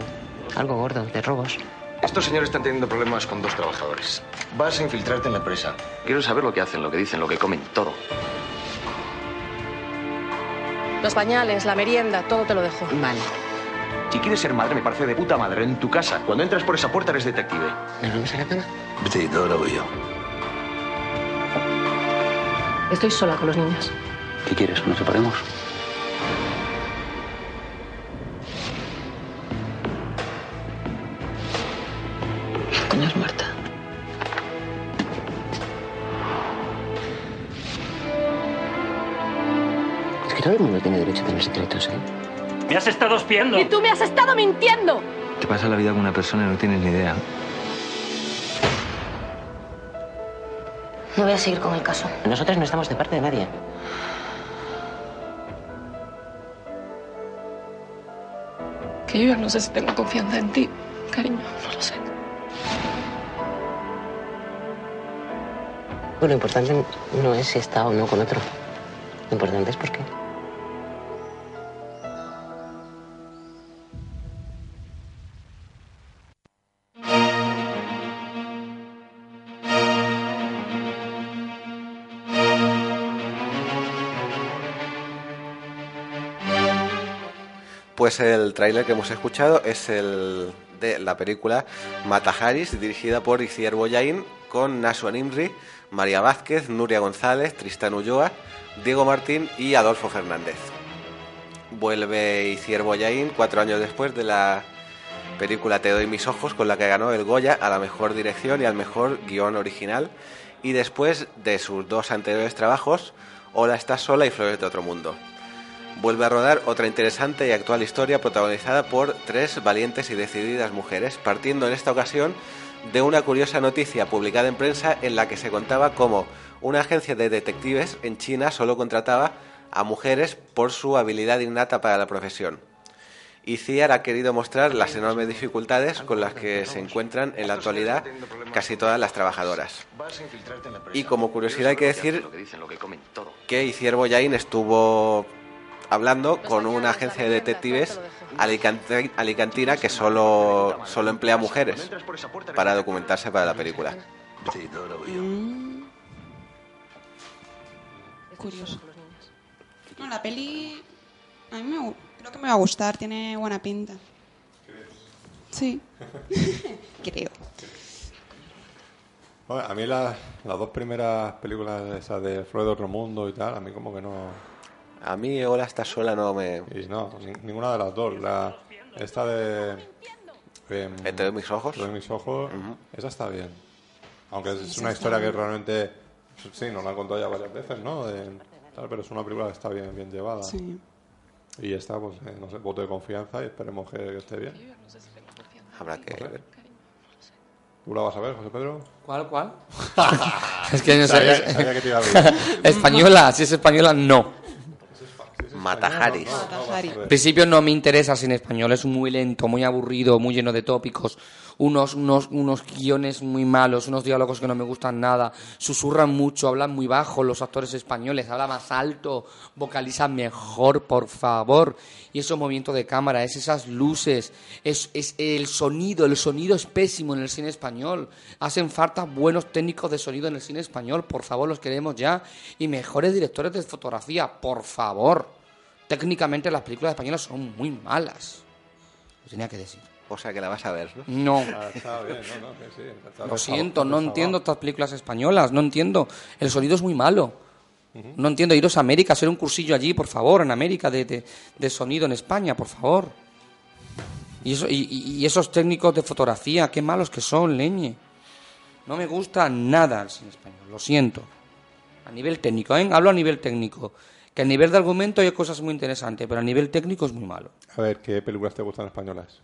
Algo gordo, de robos. Estos señores están teniendo problemas con dos trabajadores. Vas a infiltrarte en la empresa. Quiero saber lo que hacen, lo que dicen, lo que comen, todo. Los pañales, la merienda, todo te lo dejo. Vale. Si quieres ser madre, me parece de puta madre en tu casa. Cuando entras por esa puerta eres detective. ¿Nos vamos a la cama? Vete, todo lo voy yo. Estoy sola con los niños. ¿Qué quieres? ¿Nos separemos? Todo el mundo tiene derecho a tener secretos, ¿eh? Me has estado espiando. ¡Y tú me has estado mintiendo! Te pasa la vida con una persona y no tienes ni idea. No voy a seguir con el caso. Nosotros no estamos de parte de nadie. Que yo ya no sé si tengo confianza en ti, cariño, no lo sé. Bueno, lo importante no es si está o no con otro. Lo importante es por qué. Pues el tráiler que hemos escuchado es el de la película Mata Haris, dirigida por Iciar Boyain, con Nashua Nimri, María Vázquez, Nuria González, Tristán Ulloa, Diego Martín y Adolfo Fernández. Vuelve Iciar Boyain cuatro años después de la película Te doy mis ojos, con la que ganó el Goya a la mejor dirección y al mejor guion original, y después de sus dos anteriores trabajos, Hola, estás sola y Flores de otro mundo vuelve a rodar otra interesante y actual historia protagonizada por tres valientes y decididas mujeres, partiendo en esta ocasión de una curiosa noticia publicada en prensa en la que se contaba cómo una agencia de detectives en China solo contrataba a mujeres por su habilidad innata para la profesión. Y CIAR ha querido mostrar las enormes dificultades con las que se encuentran en la actualidad casi todas las trabajadoras. Y como curiosidad hay que decir que Iciar Boyain estuvo hablando con una agencia de detectives alicantina que solo, solo emplea mujeres para documentarse para la película. Vete, todo lo. Mm. Curioso. No, la peli a mí me, creo que me va a gustar, tiene buena pinta. Sí. creo. Bueno, a mí la- las dos primeras películas esas de Freud de otro mundo y tal, a mí como que no... A mí Hola, estás sola no me... Y no, ni- ninguna de las dos. La, esta de... em, ¿Eh, ¿Te doy mis ojos? Te doy mis ojos, esa está bien. Aunque es una está historia que realmente... Sí, nos la han contado ya varias veces, ¿no? De- tal, pero es una película que está bien, bien llevada. Sí. Y esta, pues, eh, no sé, voto de confianza y esperemos que, que esté bien. Habrá que ver. ¿Tú la vas a ver, José Pedro? ¿Cuál, cuál? es que no sé. Sabía- es- sabía que te iba a ver. española, si es española, no. Matajaris. Matajari. En principio no me interesa sin español, es muy lento, muy aburrido, muy lleno de tópicos, unos, unos, unos guiones muy malos, unos diálogos que no me gustan nada, susurran mucho, hablan muy bajo los actores españoles, hablan más alto, vocalizan mejor, por favor. Y esos movimientos de cámara, es esas luces, es, es el sonido, el sonido es pésimo en el cine español. Hacen falta buenos técnicos de sonido en el cine español, por favor, los queremos ya. Y mejores directores de fotografía, por favor. Técnicamente las películas españolas son muy malas. Lo tenía que decir. O sea que la vas a ver, ¿no? No. Ah, está bien, no, no, que sí. está- Lo siento, no entiendo estas películas españolas, no entiendo. El sonido es muy malo. No entiendo. Iros a América, hacer un cursillo allí, por favor, en América, de, de- de sonido en España, por favor. Y, eso, y, y- y esos técnicos de fotografía, qué malos que son, leñe. No me gusta nada el cine español, lo siento. A nivel técnico, ¿eh? Hablo a nivel técnico. Que a nivel de argumento hay cosas muy interesantes, pero a nivel técnico es muy malo. A ver, ¿qué películas te gustan españolas?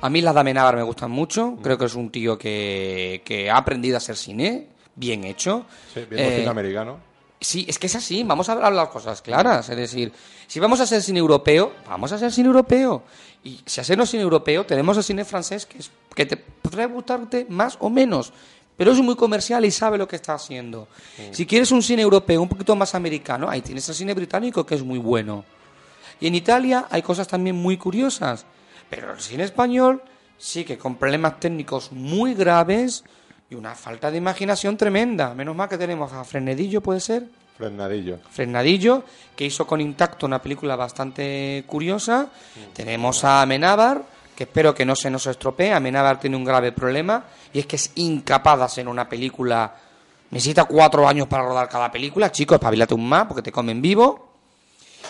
A mí las de Amenábar me gustan mucho. Creo que es un tío que, que ha aprendido a hacer cine, bien hecho. Sí, viendo Eh, cine americano. Sí, es que es así, vamos a hablar las cosas claras. Es decir, si vamos a ser cine europeo, vamos a ser cine europeo. Y si hacemos cine europeo, tenemos el cine francés que, es, que te podrá gustarte más o menos. Pero es muy comercial y sabe lo que está haciendo. Si quieres un cine europeo un poquito más americano, ahí tienes el cine británico que es muy bueno. Y en Italia hay cosas también muy curiosas. Pero el cine español sí que con problemas técnicos muy graves y una falta de imaginación tremenda. Menos mal que tenemos a Frenedillo, ¿puede ser? Frenadillo. Frenadillo, que hizo con Intacto una película bastante curiosa. Tenemos a Amenábar, que espero que no se nos estropee. Amenábar tiene un grave problema y es que es incapaz de hacer una película. Necesita cuatro años para rodar cada película. Chicos, espabilate un más porque te comen vivo.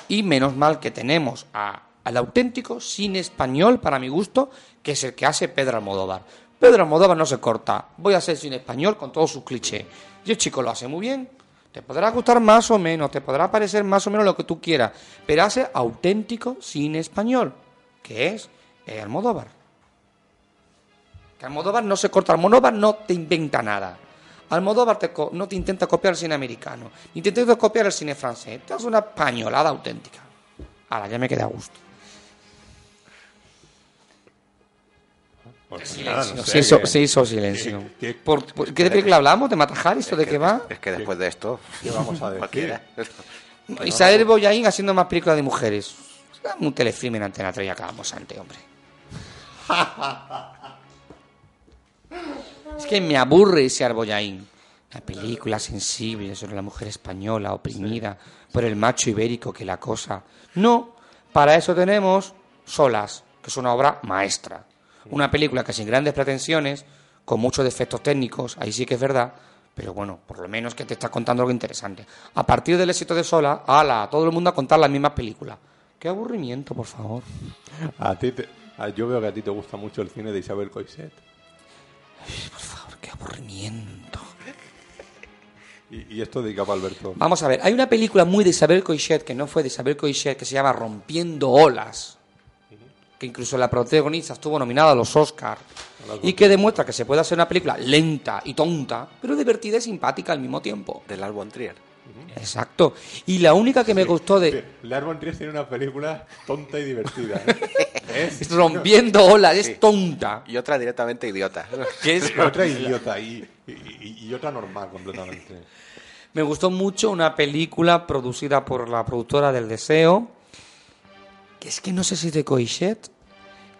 Y menos mal que tenemos a- al auténtico cine español, para mi gusto, que es el que hace Pedro Almodóvar. Pedro Almodóvar no se corta. Voy a hacer cine español con todos sus clichés. Y el chico lo hace muy bien. Te podrá gustar más o menos, te podrá parecer más o menos lo que tú quieras, pero hace auténtico cine español, que es eh, Almodóvar. Que Almodóvar no se corta, Almodóvar no te inventa nada. Almodóvar te no te intenta copiar el cine americano, ni te intenta copiar el cine francés. Te hace una pañolada auténtica. Ahora ya me quedé a gusto. Pues Silencio. nada, no sé, se, hizo, que- se hizo silencio. ¿Qué- Por- por- ¿Qué de película hablamos? ¿De Matajaris o de qué va? Es que después de esto, ¿Qué vamos a decir? Isabel Boyaín haciendo más películas de mujeres. Un telefilm en Antena 3 y acabamos antes, hombre. Es que me aburre ese Arboyaín. Una película sensible sobre la mujer española oprimida por el macho ibérico que la acosa. No, para eso tenemos Solas, que es una obra maestra. Una película que sin grandes pretensiones, con muchos defectos técnicos, ahí sí que es verdad, pero bueno, por lo menos que te está contando algo interesante. A partir del éxito de Sola, ala, todo el mundo a contar las mismas películas. Qué aburrimiento, por favor. A ti te- a- yo veo que a ti te gusta mucho el cine de Isabel Coixet. Por favor, qué aburrimiento. Y, y esto dedicado a Alberto. Vamos a ver, hay una película muy de Isabel Coixet, que no fue de Isabel Coixet, que se llama Rompiendo Olas, que incluso la protagonista estuvo nominada a los Oscars, y que demuestra que se puede hacer una película lenta y tonta, pero divertida y simpática al mismo tiempo. Del Albon Trier. Exacto. Y la única que me gustó de... Lars von Trier tiene una película tonta y divertida. ¿eh? Es Rompiendo Olas, Sí. es tonta. Y otra directamente idiota. Que es- y otra idiota y, y- otra normal completamente. Me gustó mucho una película producida por la productora del Deseo, que es que no sé si es de Coixet,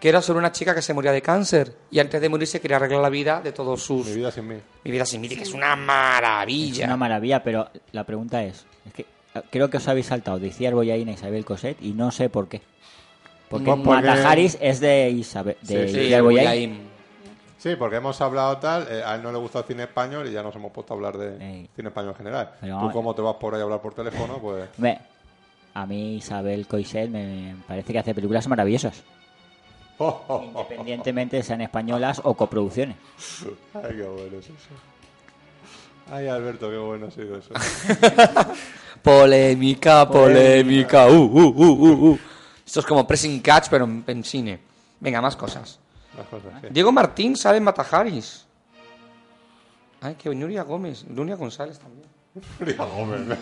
que era sobre una chica que se moría de cáncer y antes de morirse quería arreglar la vida de todos sus... Mi vida sin mí. Mi vida sin mí, que es una maravilla. Es una maravilla, pero la pregunta es, es que eh, creo que os habéis saltado de Iciar a Isabel Coset y no sé por qué. Porque Pues porque- Matajaris es de Isabel de Sí, sí, Iciar. Boyaín. Sí, porque hemos hablado tal, eh, a él no le gusta el cine español y ya nos hemos puesto a hablar de cine español en general. Pero Tú como te vas por ahí a hablar por teléfono, pues... A mí Isabel Coixet me parece que hace películas maravillosas, independientemente sean españolas o coproducciones. Ay, qué bueno es eso. Ay, Alberto, qué bueno ha sido eso. Polémica, polémica. Uh, uh, uh, uh, uh. Esto es como pressing catch, pero en, en cine. Venga, más cosas. Las cosas, sí. Diego Martín sale en Matajaris. Ay, que Nuria Gómez, Nuria González también. Nuria Gómez.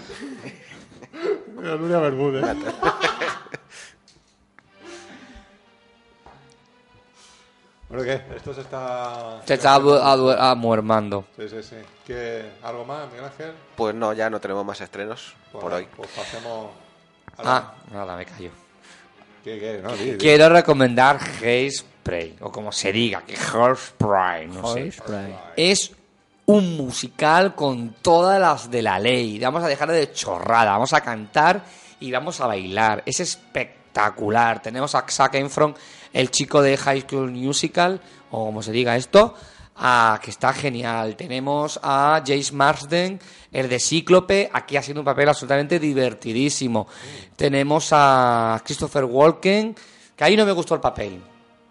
Nuria Bermúdez. Bueno, ¿qué? Esto se está... Se está amuermando. Sí, sí, sí. ¿Qué? ¿Algo más, Miguel Ángel? Pues no, ya no tenemos más estrenos Pues por nada, hoy. Pues pasemos... a la- Ah, nada, me callo. ¿Qué, qué? No. Quiero recomendar Hairspray, o como se diga, que Hairspray, no sé. Hairspray. Es un musical con todas las de la ley. Vamos a dejar de chorrada, vamos a cantar y vamos a bailar. Es espectacular. Tenemos a Zac Efron, el chico de High School Musical, o como se diga esto, que está genial. Tenemos a Jace Marsden, el de Cíclope, aquí haciendo un papel absolutamente divertidísimo. Tenemos a Christopher Walken, que ahí no me gustó el papel.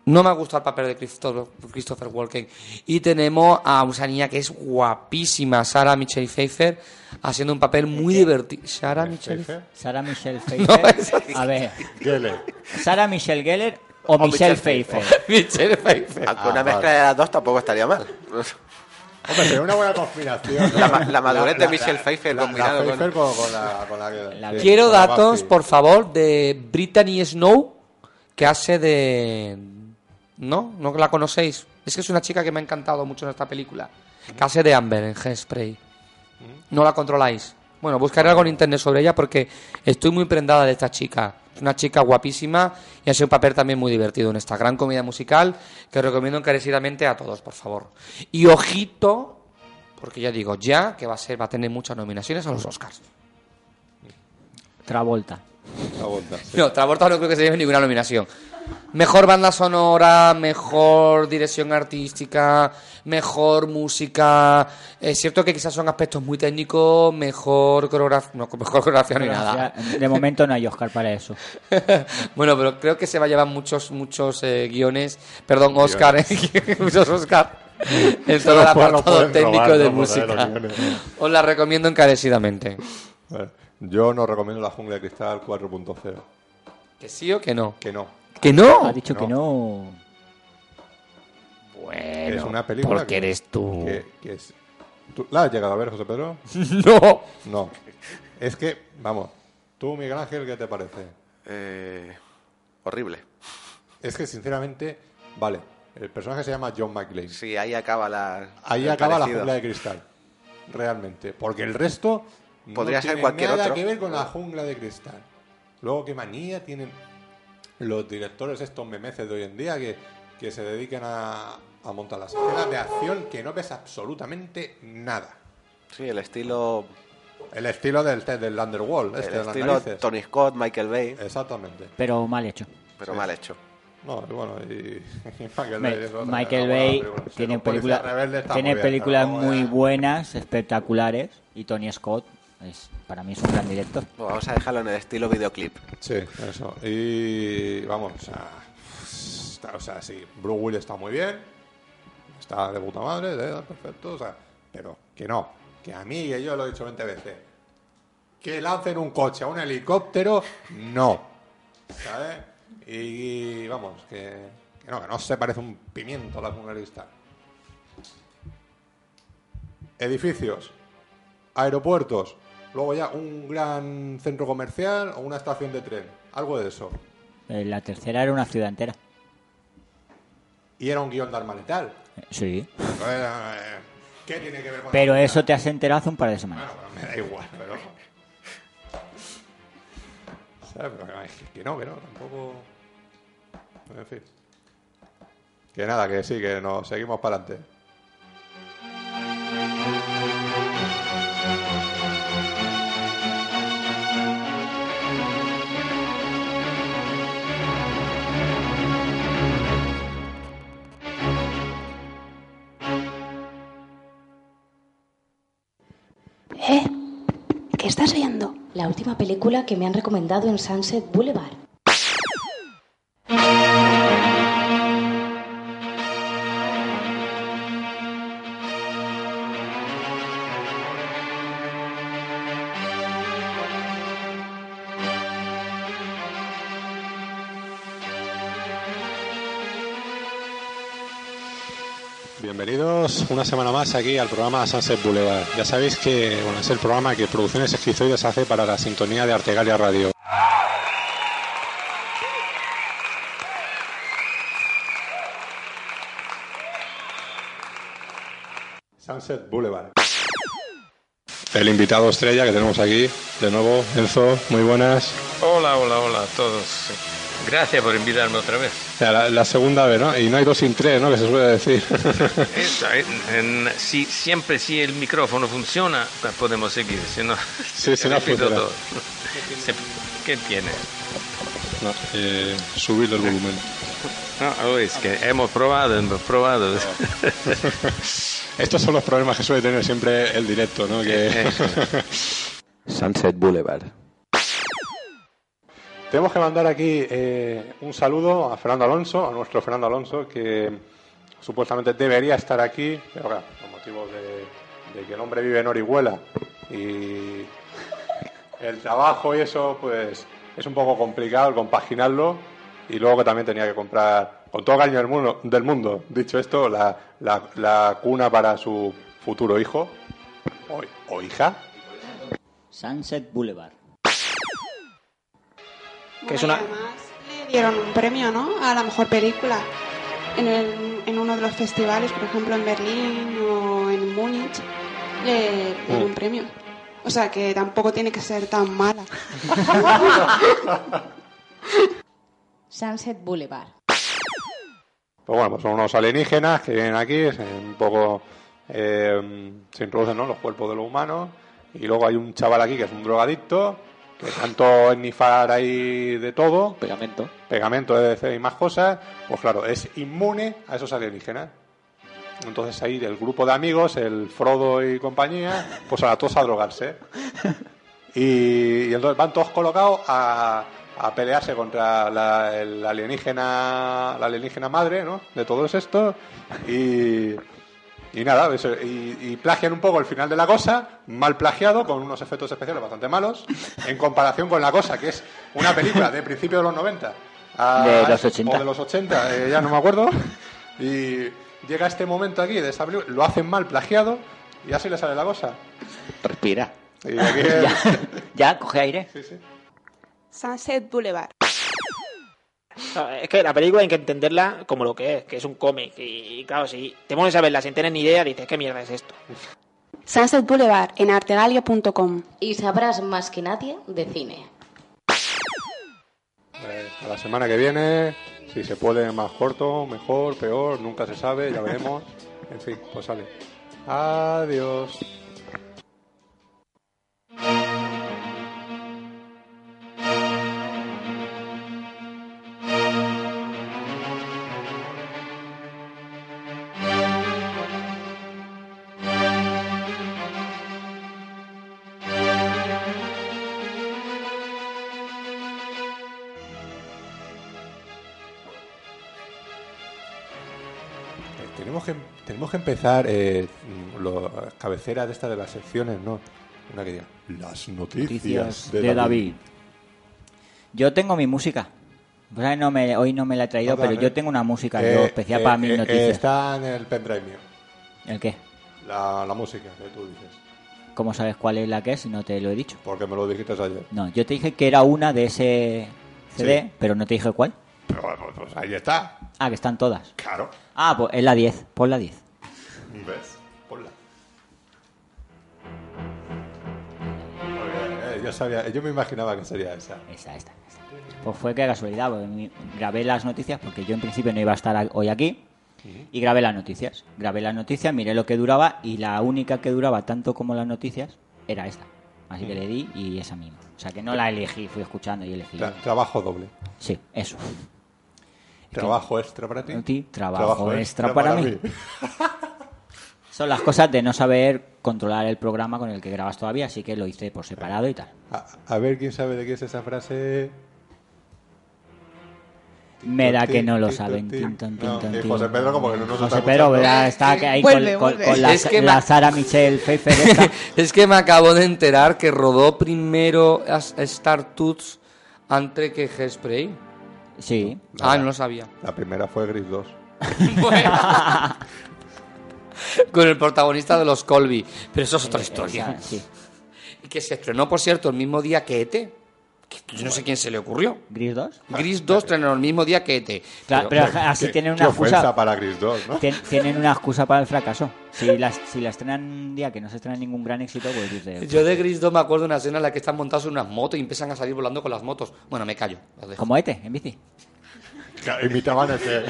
No me ha gustado el papel de Christopher, Christopher Walken. Y tenemos a una niña que es guapísima, Sarah Michelle Pfeiffer, haciendo un papel muy divertido. Sarah Michelle Pfeiffer? Sara Michelle Pfeiffer. A ver, Geller. Sara Michelle Geller o, Michelle Pfeiffer. Michelle Pfeiffer. Aunque Ah, una mezcla vale. de las dos tampoco estaría mal. Hombre, sería una buena combinación. ¿no? La ma- la madurez de Michelle Pfeiffer combinado la Pfeiffer con, con la, con la Quiero con datos, por favor, de Brittany Snow, que hace de... ¿No? ¿No la conocéis? Es que es una chica que me ha encantado mucho en esta película. Hace de Amber en Hairspray. No la controláis. Bueno, buscaré algo en internet sobre ella porque estoy muy prendada de esta chica. Es una chica guapísima y ha sido un papel también muy divertido en esta gran comedia musical que os recomiendo encarecidamente a todos, por favor. Y ojito, porque ya digo ya que va a ser va a tener muchas nominaciones a los Oscars. Travolta. Travolta, sí. No, Travolta no creo que se lleve ninguna nominación. Mejor banda sonora, mejor dirección artística, mejor música. Es cierto que quizás son aspectos muy técnicos, mejor coreografía. No, mejor coreografía hay nada. De momento no hay Oscar para eso. bueno, pero creo que se va a llevar muchos, muchos eh, guiones. Perdón, Oscar, eh, muchos Oscar. En todo el apartado técnico robar, de música. Os la recomiendo encarecidamente. Bueno, yo no recomiendo la jungla de cristal 4.0. ¿Que sí o que no? Que no. ¿Que no? Ha dicho que no. Bueno, es una película. porque que- eres tú. que- que es- ¿Tú ¿La has llegado a ver, José Pedro? No. No. Es que, vamos, tú, Miguel Ángel, ¿qué te parece? Eh, horrible. Es que, sinceramente, vale, el personaje se llama John McClane. Sí, ahí acaba la. Ahí acaba la jungla de cristal. Realmente. Porque el resto no Podría ser tiene cualquier nada otro. que ver con la jungla de cristal. Luego, qué manía tienen los directores estos memeces de hoy en día que, que se dedican a, a montar las escenas de acción que no ves absolutamente nada. Sí, el estilo. El estilo del, del Underworld, este el de las estilo narices. Tony Scott, Michael Bay. Exactamente. Pero mal hecho. Pero mal hecho. No, y bueno, y, y Michael Me- Bay. es otra- Michael Bay película. Tiene, película- tiene muy bien, películas muy buenas, espectaculares, y Tony Scott es, para mí es un gran director. Bueno, vamos a dejarlo en el estilo videoclip. Sí, eso. Y vamos, o sea, está- o sea, sí, Bruce Willis está muy bien, está de puta madre, perfecto, o sea, pero que no, que a mí, que yo lo he dicho 20 veces, que lancen un coche a un helicóptero, no, ¿sabes? Y, vamos, que, que no, que no se parece un pimiento a la cristal. Edificios, aeropuertos, luego ya un gran centro comercial o una estación de tren, algo de eso. Eh, La tercera era una ciudad entera. Y era un guion de arma letal. Eh, Sí. Eh, ¿Qué tiene que ver con Pero eso te has enterado hace un par de semanas. Bueno, me da igual, pero... ¿Sabes? Pero que no, que no, tampoco... En fin. Que nada, que sí, que nos seguimos para adelante. Estás oyendo? La última película que me han recomendado en Sunset Boulevard. Una semana más aquí al programa Sunset Boulevard. Ya sabéis que bueno, es el programa que Producciones Esquizoides hace para la sintonía de Artegalia Radio. Sunset Boulevard. El invitado estrella que tenemos aquí, de nuevo, Enzo, muy buenas. Hola, hola, hola a todos. Gracias por invitarme otra vez. O sea, la, la segunda vez, ¿no? Y no hay dos sin tres, ¿no? Que se suele decir. Eso, eh, en- si, siempre si el micrófono funciona, pues podemos seguir. Si no, Sí, si no funciona. todo. ¿Qué tiene? No, eh, subirle el volumen. No, es que hemos probado, hemos probado. Estos son los problemas que suele tener siempre el directo, ¿no? Que... Sunset Boulevard. Tenemos que mandar aquí eh, un saludo a Fernando Alonso, a nuestro Fernando Alonso, que supuestamente debería estar aquí, pero claro, por motivos de, que el hombre vive en Orihuela y el trabajo y eso, pues es un poco complicado el compaginarlo y luego que también tenía que comprar, con todo cariño del mundo, dicho esto, la, la- cuna para su futuro hijo o hija. Sunset Boulevard. Que es una... además le dieron un premio, ¿no? A la mejor película en, el- en uno de los festivales, por ejemplo en Berlín o en Múnich, le dieron un premio. O sea que tampoco tiene que ser tan mala. Sunset Boulevard. Pues bueno, pues son unos alienígenas que vienen aquí, se- un poco eh, se introducen ¿no? los cuerpos de los humanos y luego hay un chaval aquí que es un drogadicto que tanto ennifar ahí de todo, Pegamento. pegamento EDC y más cosas, pues claro, es inmune a esos alienígenas. Entonces ahí el grupo de amigos, el Frodo y compañía, pues a todos a drogarse. Y, y entonces van todos colocados a, a pelearse contra la, el alienígena, la alienígena madre, ¿no? De todos estos. Y, y nada, eso, y, y plagian un poco el final de la cosa, mal plagiado, con unos efectos especiales bastante malos, en comparación con la cosa, que es una película de principios de los 90. a- De los 80. O de los 80, eh, ya no me acuerdo. Y llega este momento aquí de esa película, lo hacen mal plagiado y así le sale la cosa. Respira. Y aquí ya, ya, coge aire. Sunset Boulevard. Es que la película hay que entenderla como lo que es, que es un cómic. Y, y claro, si te pones a verla sin tener ni idea, dices, ¿qué mierda es esto? Sunset Boulevard en artegalia.com. Y sabrás más que nadie de cine. Eh, a la semana que viene, si se puede más corto, mejor, peor, nunca se sabe, ya veremos. En fin, pues sale. Adiós. Empezar eh, cabeceras de estas de las secciones, ¿no? Una que diga, las noticias, Noticias de, de David. Yo tengo mi música. Pues ahí no me, hoy no me la he traído, pero eh. yo tengo una música Eh, yo especial eh, para mis eh, noticias. está en el pendrive mío, ¿El qué? la, la música que tú dices. ¿Cómo sabes cuál es la que es si no te lo he dicho? Porque me lo dijiste ayer. No, yo te dije que era una de ese CD, Sí. pero no te dije cuál. Pero bueno, pues ahí está. Ah, que están todas. Claro. Ah, pues es la 10. Pon la 10. ¿Ves? Ponla. Eh, yo sabía, yo me imaginaba que sería esa. Esa, esta, esta. Pues fue que casualidad, porque grabé las noticias porque yo en principio no iba a estar hoy aquí y grabé las noticias. Grabé las noticias, miré lo que duraba y la única que duraba tanto como las noticias era esta. Así que le di y esa misma. O sea que no la elegí, fui escuchando y elegí. Tra- trabajo doble. Sí, eso. Trabajo extra para ti. trabajo extra para mí. mí. Son las cosas de no saber controlar el programa con el que grabas todavía, así que lo hice por separado y tal. A, a ver quién sabe de qué es esa frase. Me da que no lo saben. José Pedro como que no nos José está Pedro. ¿verdad? Está ahí Vuelve, con, con- vuelve. con la, Es que la Sara Michelle Pfeiffer esta. es que me acabo de enterar que rodó primero a Star Toots antes que Hairspray. Sí. Ah, no lo sabía. La primera fue Gris 2. Con el protagonista de los Colby. Pero eso es otra historia. esa, sí. Y que se estrenó, por cierto, el mismo día que ET. Yo no sé quién se le ocurrió. ¿Gris 2? Gris 2 estrenó el mismo día que ET. Claro, pero así Qué- tienen una excusa. para Gris 2, ¿no? Tien- tienen una excusa para el fracaso. Si la, si la estrenan un día que no se estrena ningún gran éxito, pues dice. Yo de Gris 2 me acuerdo de una escena en la que están montados en unas motos y empiezan a salir volando con las motos. Bueno, me callo. las. Como Ete, en bici. Claro, Imitaban ese.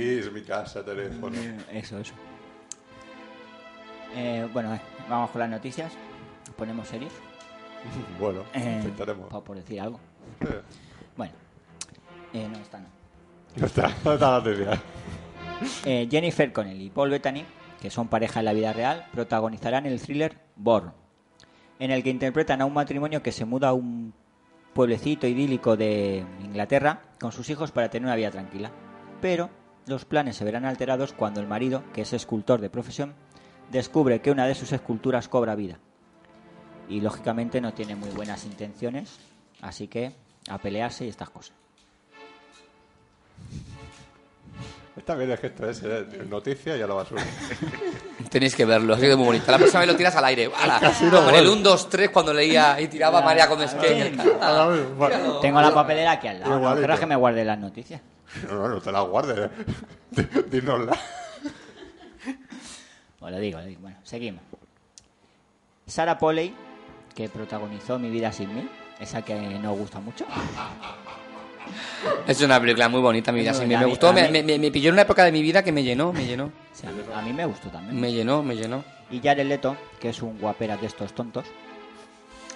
Gris, mi casa, teléfono. Eso, eso. Eh, bueno, eh, vamos con las noticias. Ponemos serios. Bueno, Eh, intentaremos. por decir algo. Eh, Bueno, eh, no está, no. No está, no está la noticia. Eh, Jennifer Connelly y Paul Bettany, que son pareja en la vida real, protagonizarán el thriller Born, en el que interpretan a un matrimonio que se muda a un pueblecito idílico de Inglaterra con sus hijos para tener una vida tranquila. Pero los planes se verán alterados cuando el marido, que es escultor de profesión, descubre que una de sus esculturas cobra vida. Y lógicamente no tiene muy buenas intenciones, así que a pelearse y estas cosas. Está bien el gesto ese, ¿eh? noticia y a la basura. Tenéis que verlo, ha sido muy bonito. La próxima vez lo tiras al aire. ¡Hala! Como en el vuelve. 1, 2, 3 cuando leía y tiraba María que Tengo la papelera aquí al lado. Querrás que me guarde las noticias. No, no, no te la guardes. ¿eh? Dínosla. Pues lo digo, lo digo. Bueno, seguimos. Sarah Polley, que protagonizó Mi vida sin mí, esa que no gusta mucho. Es una película muy bonita, mi vida. Sí, muy me, me gustó, me, me- me- pilló en una época de mi vida que me llenó, me llenó. Sí, a, mí, a mí me gustó también. Me llenó, me llenó. Y Jared Leto, que es un guapera de estos tontos,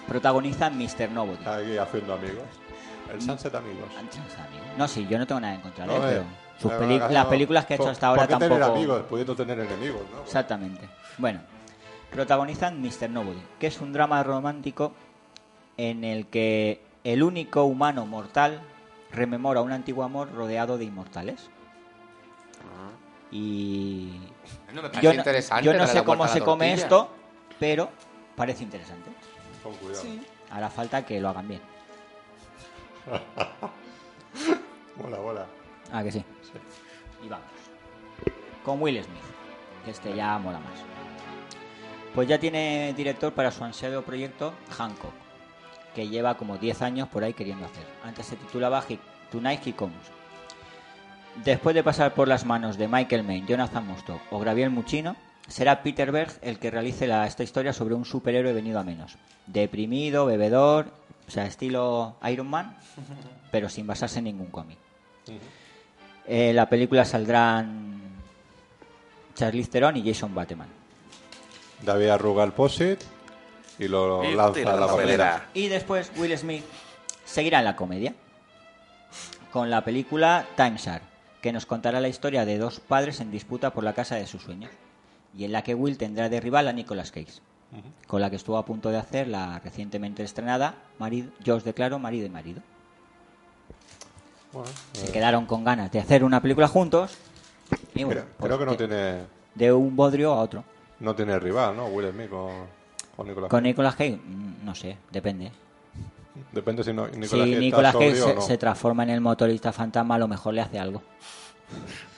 protagoniza Mr. Nobody. Aquí haciendo amigos. El Sunset Amigos. No, sí, yo no tengo nada en contra de él, No, eh, pero sus eh, no, las películas que ha hecho ¿por- hasta ahora ¿por qué tampoco... tener amigos, pudiendo tener enemigos, ¿no? Exactamente. Bueno, protagonizan Mr. Nobody, que es un drama romántico en el que el único humano mortal rememora un antiguo amor rodeado de inmortales. Y No me yo no, interesante yo no sé cómo se come esto, pero parece interesante. Con cuidado. Hará falta que lo hagan bien. Mola, mola. Ah, que sí. Y vamos. Con Will Smith, este ya mola más. Pues ya tiene director para su ansiado proyecto Hancock, que lleva como 10 años por ahí queriendo hacer. Antes se titulaba Tonight He Comes. Después de pasar por las manos de Michael Mann, Jonathan Mostow o Gabriel Muchino, será Peter Berg el que realice la- esta historia sobre un superhéroe venido a menos. Deprimido, bebedor, o sea, estilo Iron Man, pero sin basarse en ningún cómic. Eh, la película saldrán Charlize Theron y Jason Bateman. David arruga el posit y lo Y lanza a la la papelera. papelera. Y después Will Smith seguirá en la comedia con la película Timeshare, que nos contará la historia de dos padres en disputa por la casa de sus sueños y en la que Will tendrá de rival a Nicolas Cage, con la que estuvo a punto de hacer la recientemente estrenada marido, Yo os declaro marido y marido. Bueno, Se eh, quedaron con ganas de hacer una película juntos y bueno, creo, pues creo que no de- tiene de un bodrio a otro. no tiene rival, ¿no? Will Smith con, con Nicolas Con Cage. Nicolas Cage, mm, no sé, depende. Depende si no, Nicolas si Cage Nicolas se, no. se transforma en el motorista fantasma, a lo mejor le hace algo.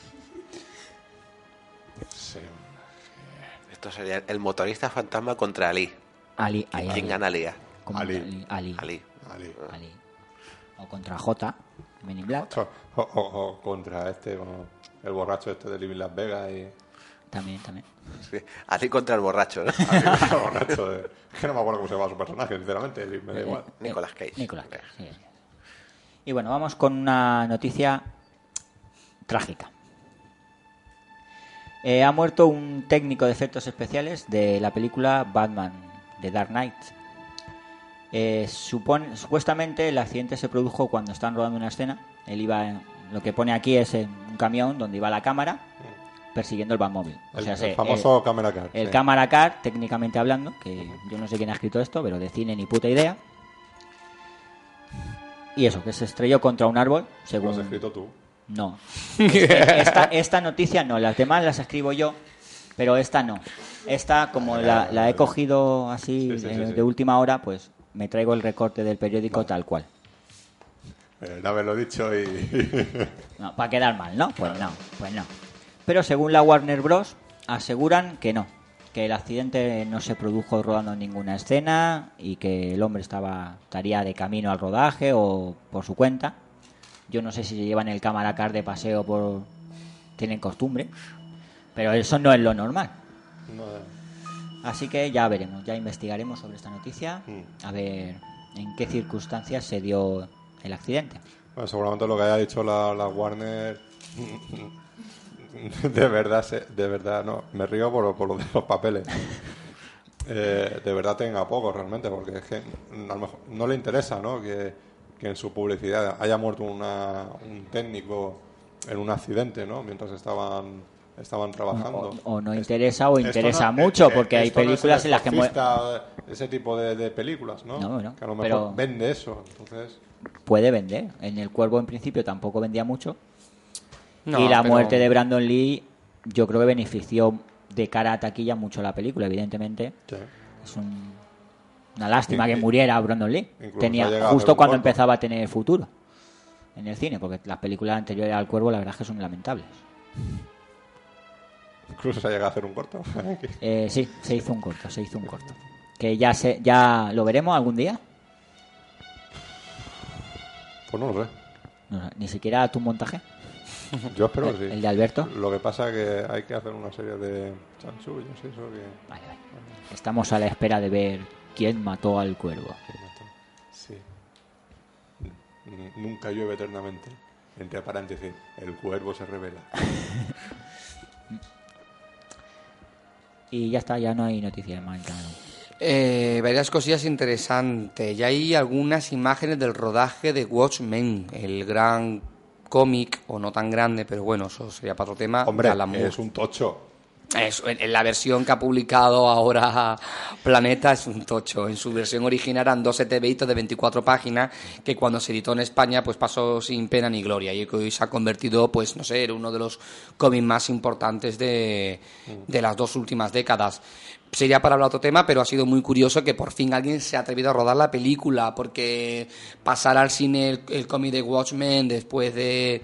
Esto sería el motorista fantasma contra Ali. Ali, ¿Y ahí, ¿Quién Ali. gana Ali? Ali. Ali. Ali. Ali. Ali. Ali. O contra J, Men in Black, O, o- o contra este, el borracho este de Living Las Vegas y... también, también. Sí, Ali contra el borracho, ¿no? el borracho de... Es que no me acuerdo cómo se llama su personaje, sinceramente, me da igual. Nicolas Cage. Nicolas Cage, sí. Y bueno, vamos con una noticia trágica. Eh, ha muerto un técnico de efectos especiales de la película Batman, The Dark Knight. Eh, supone- supuestamente el accidente se produjo cuando estaban rodando una escena. Él iba, en- lo que pone aquí es en un camión donde iba la cámara persiguiendo el Batmóvil. O El, sea, el famoso camera car. el sí. cámara car, técnicamente hablando, que yo no sé quién ha escrito esto, pero de cine ni puta idea. Y eso, que se estrelló contra un árbol, Lo has según... escrito tú. No. Esta, esta noticia no, las demás las escribo yo, pero esta no. Esta, como la, la he cogido así Sí, sí, sí, de, última hora, pues me traigo el recorte del periódico tal cual. Eh, no haberlo dicho y... No, para quedar mal, ¿no? Pues no, pues no. Pero según la Warner Bros. aseguran que no, que el accidente no se produjo rodando en ninguna escena y que el hombre estaba estaría de camino al rodaje o por su cuenta. Yo no sé si llevan el cámara car de paseo por tienen costumbre, pero eso no es lo normal. No, eh. Así que ya veremos, ya investigaremos sobre esta noticia, Mm. a ver en qué circunstancias se dio el accidente. Bueno, seguramente lo que haya dicho la, la Warner de verdad de verdad no me río por, por lo de los papeles Eh, de verdad tenga poco realmente porque es que a lo mejor no le interesa ¿no? que, que en su publicidad haya muerto una, un técnico en un accidente ¿no? mientras estaban estaban trabajando O, o no interesa o interesa no- mucho, porque hay no películas el en las que muere. ese tipo de, de películas ¿no? No, no, que a lo mejor pero- vende eso entonces puede vender. En el cuervo en principio tampoco vendía mucho. No, y la pero- muerte de Brandon Lee yo creo que benefició de cara a taquilla mucho la película, evidentemente. Sí. Es un- una lástima que muriera Brandon Lee. Tenía justo cuando empezaba a tener futuro en el cine, porque las películas anteriores al cuervo la verdad es que son lamentables. Incluso se ha llegado a hacer un corto. Eh, sí, se hizo un corto, se hizo un corto. Que ya se, ya lo veremos algún día. pues no lo sé. No, ni siquiera tu montaje. Yo espero que sí. el de Alberto. Lo que pasa es que hay que hacer una serie de chanchullos y eso que... Vale, vale. Estamos a la espera de ver quién mató al cuervo. Sí. Nunca llueve eternamente. Entre paréntesis, el cuervo se revela. Y ya está, ya no hay noticias más. Eh, varias cosillas interesantes. Ya hay algunas imágenes del rodaje de Watchmen, el gran cómic, o no tan grande, pero bueno, eso sería para otro tema. Hombre, de Alan Moore. es un tocho. Es- en, la versión que ha publicado ahora Planeta es un tocho. En su versión original eran dos ETBitos de 24 páginas que cuando se editó en España pues pasó sin pena ni gloria y hoy se ha convertido pues no sé, en uno de los cómics más importantes de, de las dos últimas décadas. Sería para hablar otro tema, pero ha sido muy curioso que por fin alguien se ha atrevido a rodar la película, porque pasar al cine el cómic de Watchmen después de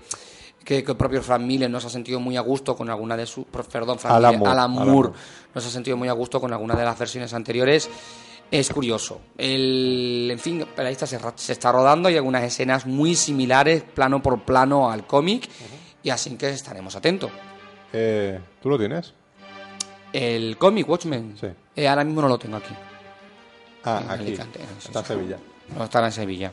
que, que el propio Frank Miller no se ha sentido muy a gusto con alguna de sus... Perdón, Frank Alan Miller, Moore, Alan Alan Moore Moore. no se ha sentido muy a gusto con alguna de las versiones anteriores. Es curioso. El, en fin, pero ahí está, se, se está rodando y algunas escenas muy similares, plano por plano, al cómic. Y así que estaremos atentos. Eh, ¿Tú lo tienes? El cómic Watchmen, Sí. eh, ahora mismo no lo tengo aquí. Ah, En aquí. Alicante, Está en. Sevilla. No estará en Sevilla.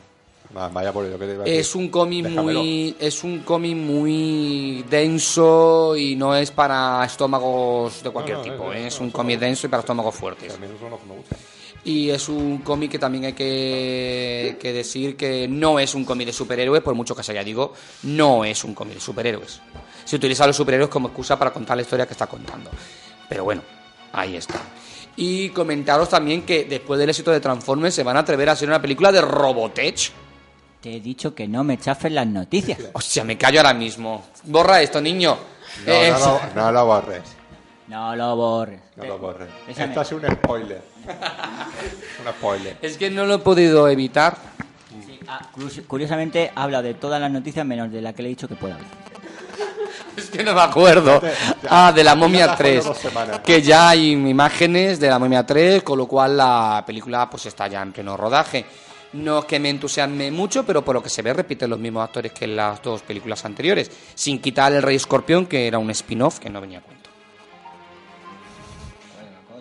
Va- vaya por ello que te iba a decir. Es un cómic Déjamelo. muy es un cómic muy denso y no es para estómagos de cualquier No, no, tipo, es- ¿eh? es- es un cómic denso y para estómagos fuertes. A mí esos son los que me gustan. Y es un cómic que también hay que, que decir que no es un cómic de superhéroes, por mucho que se haya digo, no es un cómic de superhéroes. Se utiliza a los superhéroes como excusa para contar la historia que está contando. Pero bueno, ahí está. Y comentaros también que después del éxito de Transformers se van a atrever a hacer una película de Robotech. Te he dicho que no me chafen las noticias. Hostia, me callo ahora mismo. Borra esto, niño. No, Eh, no, lo, no lo borres. No lo borres. No lo borres. Esto ha sido un spoiler. un spoiler. Es que no lo he podido evitar. Ah, curios- curiosamente habla de todas las noticias menos de la que le he dicho que pueda hablar. Es que no me acuerdo. Ah, de la momia Ya te has 3. jodido dos semanas. Que ya hay imágenes de la momia 3, con lo cual la película pues está ya en pleno rodaje. No es que me entusiasme mucho, pero por lo que se ve repiten los mismos actores que en las dos películas anteriores. Sin quitar el Rey Escorpión, que era un spin-off que no venía a cuento.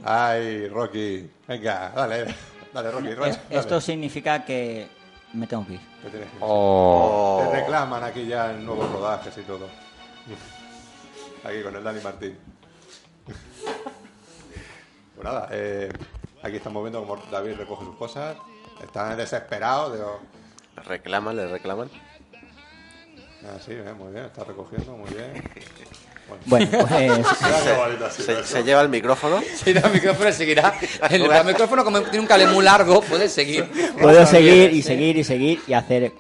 Ay, Rocky. Venga, dale. Dale, Rocky. Dale. esto significa que me tengo que ir. Te tienes que ir. Oh. Te reclaman aquí ya en nuevos rodajes y todo. Aquí con el Dani Martín. Pues nada, eh, aquí estamos viendo cómo David recoge sus cosas. Están desesperados. Digo, Le reclaman, le reclaman. ah, sí, eh, muy bien, está recogiendo, muy bien. Bueno, pues- sido Se, se lleva el micrófono. Si no, el micrófono seguirá. El, el micrófono, como tiene un cable muy largo, puede seguir. Puedo seguir y seguir y seguir y hacer...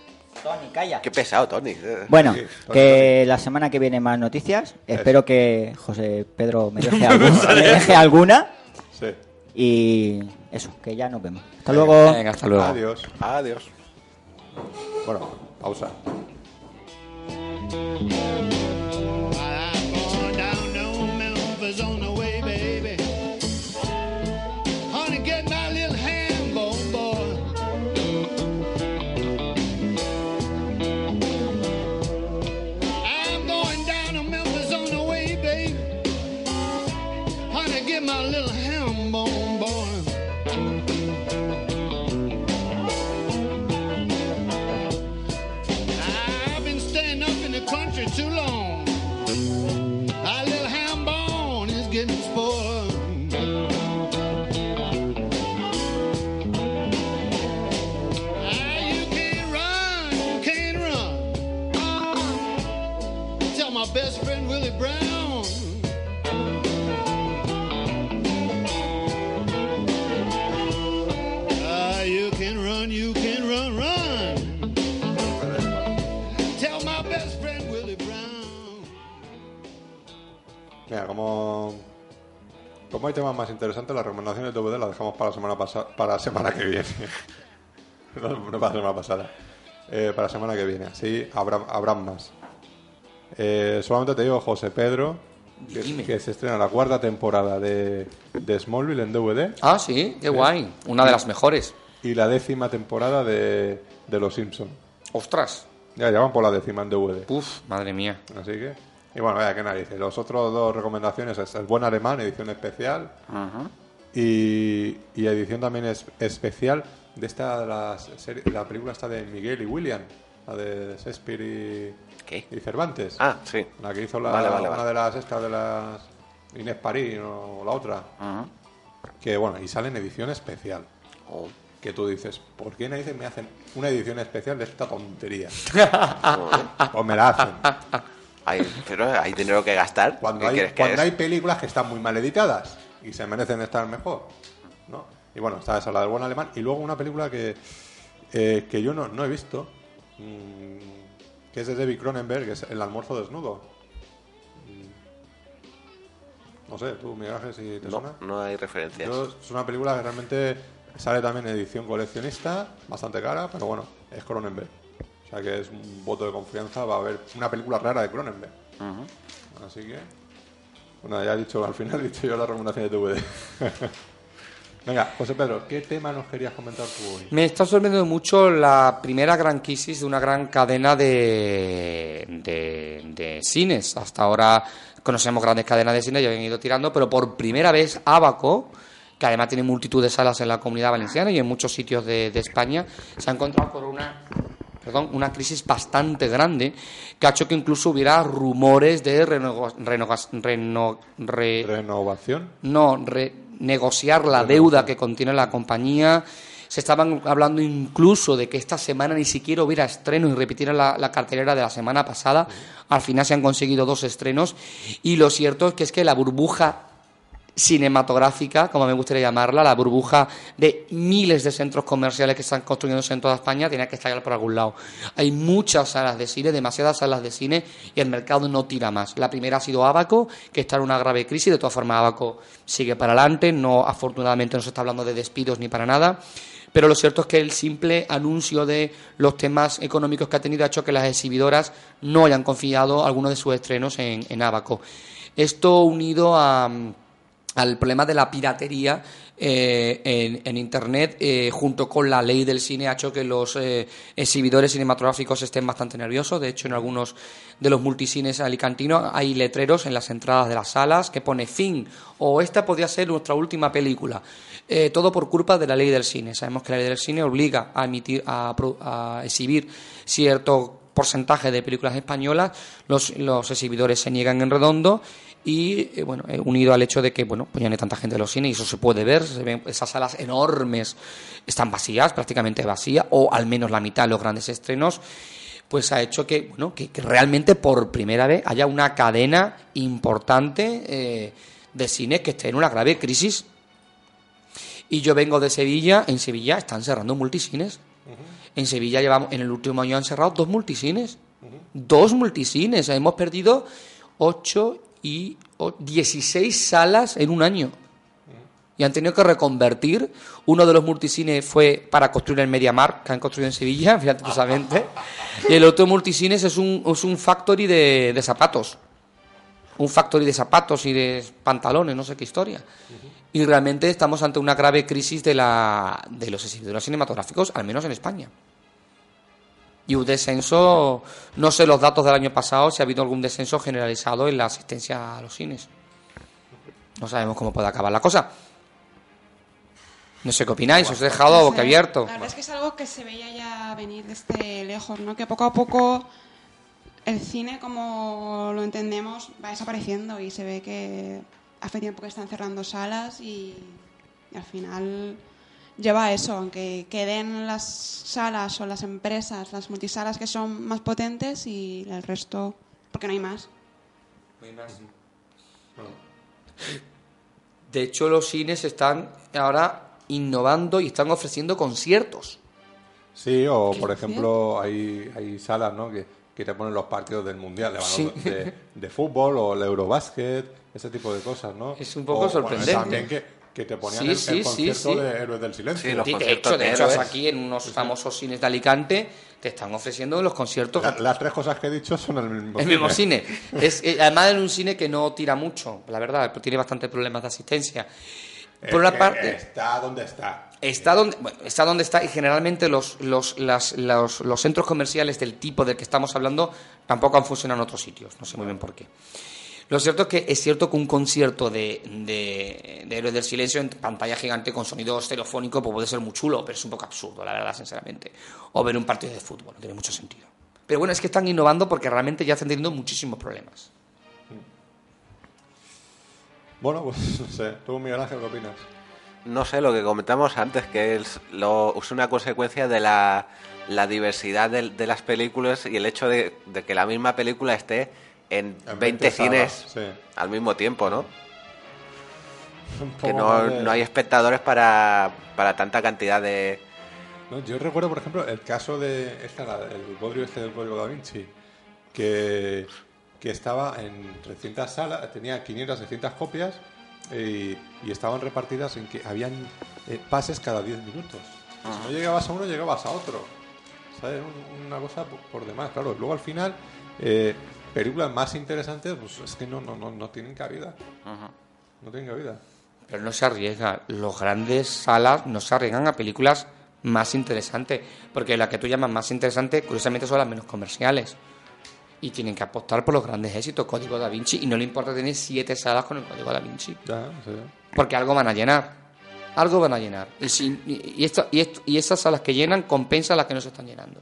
Tony, calla. Qué pesado, Tony. Bueno, Sí, Tony, que la semana que viene más noticias. Espero que José Pedro me deje, algún- me deje alguna. Y eso, que ya nos vemos. Hasta luego. Venga, hasta luego. Adiós. Adiós. Bueno, pausa. My little ham bone, boy. I've been staying up in the country too long. Como, como hay temas más interesantes, las recomendaciones de DVD las dejamos para la semana pasada, para la semana que viene. no, no para la semana pasada. Eh, para la semana que viene. Así habrá, habrá más. Eh, solamente te digo, José Pedro, que se estrena la cuarta temporada de, de Smallville en DVD. Ah, sí, qué guay. Una de las mejores. Y la décima temporada de, de Los Simpsons. Ostras. Ya, ya van por la décima en DVD. Uf, madre mía. Así que... Y bueno, vaya, qué narices. Los otros dos recomendaciones es El Buen Alemán, edición especial. Y, y edición también es especial de esta, la, serie- la película esta de Miguel y William, la de Shakespeare y, y Cervantes. Ah, sí. La que hizo la, Vale, vale, una vale. de las estas de las Inés París o la otra. Que bueno, y sale en edición especial. Oh. Que tú dices, ¿por qué narices me hacen una edición especial de esta tontería? pues me la hacen. Hay, pero hay dinero que gastar. Cuando, ¿Qué hay, que cuando hay películas que están muy mal editadas y se merecen estar mejor. ¿no? Y bueno, está esa, la del buen alemán. Y luego una película que, eh, que yo no, no he visto, mm, que es de David Cronenberg, que es El almuerzo desnudo. Mm. No sé, tú, Miguel Ángel, si te No, suena. no hay referencias. Yo- es una película que realmente sale también en edición coleccionista, bastante cara, pero bueno, es Cronenberg. O sea que es un voto de confianza, va a haber una película rara de Cronenberg. Así que, bueno, ya he dicho, al final he dicho yo la recomendación de DVD. Venga, José Pedro, ¿qué tema nos querías comentar tú hoy? Me está sorprendiendo mucho la primera gran crisis de una gran cadena de, de, de cines. Hasta ahora conocemos grandes cadenas de cine, ya han ido tirando, pero por primera vez Abaco, que además tiene multitud de salas en la comunidad valenciana y en muchos sitios de, de España, se ha encontrado con una perdón, una crisis bastante grande que ha hecho que incluso hubiera rumores de reno- re- ¿Renovación? no, renegociar la deuda que contiene la compañía. Se estaban hablando incluso de que esta semana ni siquiera hubiera estreno y repitieran la, la cartelera de la semana pasada. Al final se han conseguido dos estrenos. Y lo cierto es que es que la burbuja cinematográfica, como me gustaría llamarla, la burbuja de miles de centros comerciales que están construyéndose en toda España, tiene que estallar por algún lado. Hay muchas salas de cine, demasiadas salas de cine, y el mercado no tira más. La primera ha sido Abaco, que está en una grave crisis, de todas formas Abaco sigue para adelante, no, afortunadamente no se está hablando de despidos ni para nada. Pero lo cierto es que el simple anuncio de los temas económicos que ha tenido ha hecho que las exhibidoras no hayan confiado algunos de sus estrenos en, en Abaco. Esto unido a, al problema de la piratería eh, en, Internet, eh, junto con la ley del cine, ha hecho que los eh, exhibidores cinematográficos estén bastante nerviosos. De hecho, en algunos de los multicines alicantinos hay letreros en las entradas de las salas que pone fin o esta podría ser nuestra última película. Eh, todo por culpa de la ley del cine. Sabemos que la ley del cine obliga a, emitir, a, a exhibir cierto porcentaje de películas españolas, los, los exhibidores se niegan en redondo y eh, bueno, eh, unido al hecho de que bueno, pues ya no hay tanta gente en los cines y eso se puede ver, se ven esas salas enormes están vacías, prácticamente vacías, o al menos la mitad de los grandes estrenos, pues ha hecho que, bueno, que, que realmente por primera vez haya una cadena importante eh, de cine que esté en una grave crisis. Y yo vengo de Sevilla, en Sevilla están cerrando multicines. En Sevilla llevamos, en el último año han cerrado dos multicines. Dos multicines. Hemos perdido 8 y o- 16 salas en un año. Y han tenido que reconvertir. Uno de los multicines fue para construir el MediaMarkt que han construido en Sevilla, fíjate. Y el otro multicines es un, es un factory de, de zapatos. Un factory de zapatos y de pantalones, no sé qué historia. Y realmente estamos ante una grave crisis de, la, de los exhibidores cinematográficos, al menos en España. Y un descenso, no sé los datos del año pasado, si ha habido algún descenso generalizado en la asistencia a los cines. No sabemos cómo puede acabar la cosa. No sé qué opináis, os he dejado a boca abierto. La verdad es que es algo que se veía ya venir desde lejos, ¿no? Que poco a poco el cine, como lo entendemos, va desapareciendo y se ve que hace tiempo que están cerrando salas y, y al final lleva a eso, aunque queden las salas o las empresas, las multisalas que son más potentes y el resto, porque no hay más. De hecho, los cines están ahora innovando y están ofreciendo conciertos. Sí, o por ejemplo, hay, hay salas ¿no? que, que te ponen los partidos del Mundial de, Sí. de, de fútbol o el Eurobásquet, ese tipo de cosas, ¿no? Es un poco O, bueno, sorprendente. también que que te ponían Sí, el, sí, el sí, concierto sí. de Héroes del Silencio. Sí, los Sí, de hecho, de hecho, aquí en unos famosos cines de Alicante te están ofreciendo los conciertos. La- Las tres cosas que he dicho son el mismo El mismo cine. Es, eh, además, en un cine que no tira mucho, la verdad, tiene bastantes problemas de asistencia. Por una Eh, eh, parte, Está donde está. está donde, bueno, está donde está y generalmente los, los, las- los, los centros comerciales del tipo del que estamos hablando tampoco han funcionado en otros sitios. No sé muy bien por qué. Lo cierto es que es cierto que un concierto de, de, de Héroes del Silencio en pantalla gigante con sonido estereofónico pues puede ser muy chulo, pero es un poco absurdo, la verdad, sinceramente. O ver un partido de fútbol, no tiene mucho sentido. Pero bueno, es que están innovando porque realmente ya están teniendo muchísimos problemas. Bueno, pues no sé. ¿Tú, Miguel Ángel, qué opinas? No sé, lo que comentamos antes, que es, lo, es una consecuencia de la, la diversidad de, de las películas y el hecho de, de que la misma película esté en, En 20, 20 cines salas, sí. al mismo tiempo, ¿no? Que no, de- no hay espectadores para, para tanta cantidad de... No, yo recuerdo, por ejemplo, el caso de esta, el bodrio este del código da Vinci, que, que estaba en 300 salas, tenía 500, 600 copias y, y estaban repartidas en que habían eh, pases cada 10 minutos. Si no llegabas a uno, llegabas a otro. ¿Sabes? Un- Una cosa por, por demás, claro. Luego al final, eh, películas más interesantes, pues es que no, no, no, no tienen cabida. No tienen cabida. Pero no se arriesga. Los grandes salas no se arriesgan a películas más interesantes. Porque la que tú llamas más interesante, curiosamente, son las menos comerciales. Y tienen que apostar por los grandes éxitos. Código da Vinci. Y no le importa tener siete salas con el Código da Vinci. Ya, sí. Porque algo van a llenar. Algo van a llenar. Y, si- y esto- y, esto- y esas salas que llenan compensan las que no se están llenando.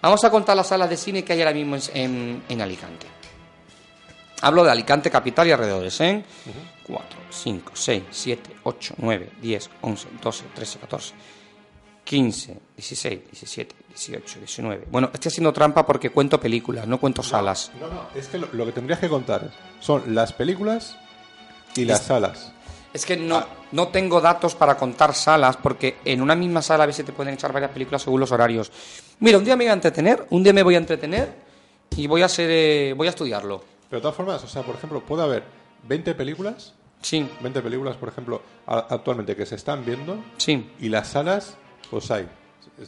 Vamos a contar las salas de cine que hay ahora mismo en, en- en Alicante. Hablo de Alicante capital y alrededores, ¿eh? 4, 5, 6, 7, 8, 9, 10, 11, 12, 13, 14, 15, 16, 17, 18, 19. Bueno, estoy haciendo trampa porque cuento películas, no cuento salas. No, no, es que lo, lo que tendrías que contar son las películas y las Es- salas. Es que no, no tengo datos para contar salas porque en una misma sala a veces te pueden echar varias películas según los horarios. Mira, un día me voy a entretener, un día me voy a entretener y voy a hacer, eh, voy a estudiarlo. Pero de todas formas, o sea, por ejemplo, puede haber 20 películas. Sí. 20 películas, por ejemplo, actualmente que se están viendo. Sí. Y las salas, pues hay.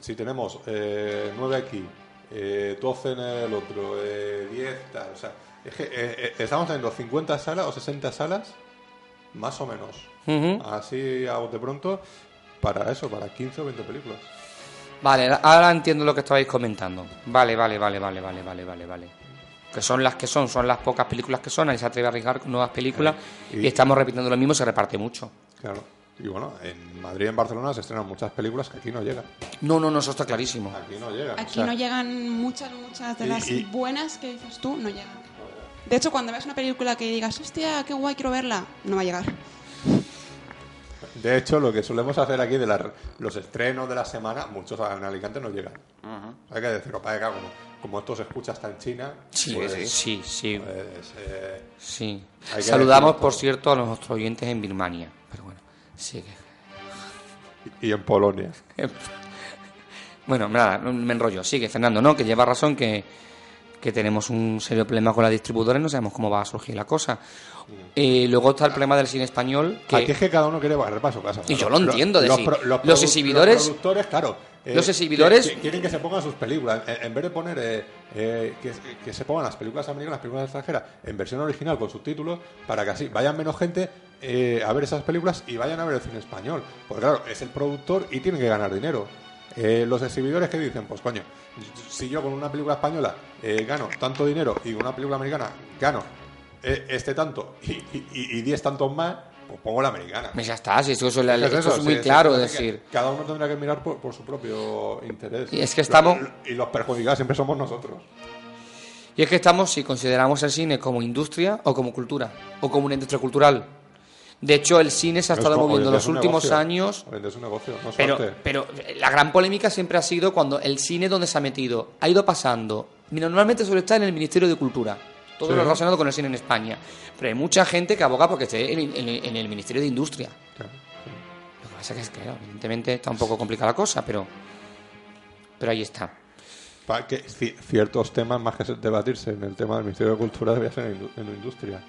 Si tenemos eh, 9 aquí, eh, 12 en el otro, eh, 10, tal. O sea, es que eh, eh, estamos teniendo 50 salas o 60 salas, más o menos. Así a bote pronto, para eso, para 15 o 20 películas. Vale, ahora entiendo lo que estabais comentando. Vale, vale, vale, vale, vale, vale, vale, vale. Que son las que son, son las pocas películas que son, nadie se atreve a arriesgar con nuevas películas Y- y, estamos repitiendo lo mismo, se reparte mucho. Claro. Y bueno, en Madrid y en Barcelona se estrenan muchas películas que aquí no llegan. No, no, no, eso está clarísimo. Aquí no llegan. o Aquí sea, no llegan muchas, muchas de Y- las y- buenas que dices tú, no llegan. De hecho, cuando ves una película que digas, hostia, qué guay, quiero verla, no va a llegar. De hecho, lo que solemos hacer aquí de las- los estrenos de la semana, muchos en Alicante no llegan. Hay que decirlo, para que como, como esto se escucha hasta en China. Sí, pues, sí, sí. pues, eh, Sí. Saludamos, por cierto, a nuestros oyentes en Birmania. Pero bueno, sigue. Y en Polonia. Bueno, nada, me enrollo. Sigue, Fernando, ¿no? Que lleva razón que, que tenemos un serio problema con la distribuidora y no sabemos cómo va a surgir la cosa. Eh, luego está el problema del cine español. Que... Aquí es que cada uno quiere barrer para su casa. Y yo Lo- entiendo, Los, pro- los exhibidores- Los productores, claro. eh, Los exhibidores- que- que quieren que se pongan sus películas. En, en vez de poner eh, eh, que, que se pongan las películas americanas, las películas extranjeras, en versión original con subtítulos, para que así vayan menos gente eh, a ver esas películas y vayan a ver el cine español. Porque claro, es el productor y tiene que ganar dinero. Eh, los exhibidores que dicen, pues coño, si yo con una película española gano tanto dinero y con una película americana gano este tanto y, y, y 10 tantos más, pues pongo la americana. Ya está, si eso, la- Es esto muy sí, claro, es decir... Cada uno tendrá que mirar por, por su propio interés. Y es que estamos- Y los perjudicados siempre somos nosotros. Y es que estamos, si consideramos el cine como industria o como cultura, o como una industria cultural. De hecho, el cine se ha Es estado moviendo en los últimos negocio. años es un negocio, no Pero, pero la gran polémica siempre ha sido cuando el cine donde se ha metido ha ido pasando. Normalmente suele estar en el Ministerio de Cultura, todo Sí. lo relacionado con el cine en España. Pero hay mucha gente que aboga porque esté en, en- en el Ministerio de Industria. Lo que pasa que es que, claro, evidentemente, está un poco complicada la cosa, pero, pero ahí está. Pa- que ci- ciertos temas más que se- debatirse en el tema del Ministerio de Cultura debería ser en la industria.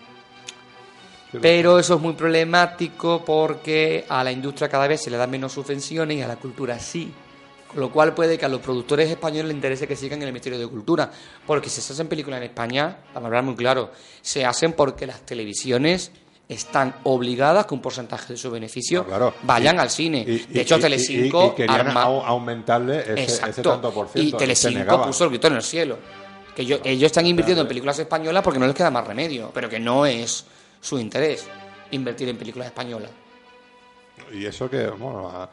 Pero eso es muy problemático porque a la industria cada vez se le dan menos subvenciones y a la cultura sí. Con lo cual puede que a los productores españoles les interese que sigan en el Ministerio de Cultura. Porque si se hacen películas en España, para hablar muy claro, se hacen porque las televisiones están obligadas que un porcentaje de su beneficio Claro. vayan Y- al cine. y- de hecho, y- Telecinco y arma- au- aumentarle ese, ese tanto por ciento. Y Telecinco puso el grito en el cielo. Que ellos están invirtiendo en películas españolas porque no les queda más remedio, pero que no es su interés invertir en películas españolas. Y eso que, bueno,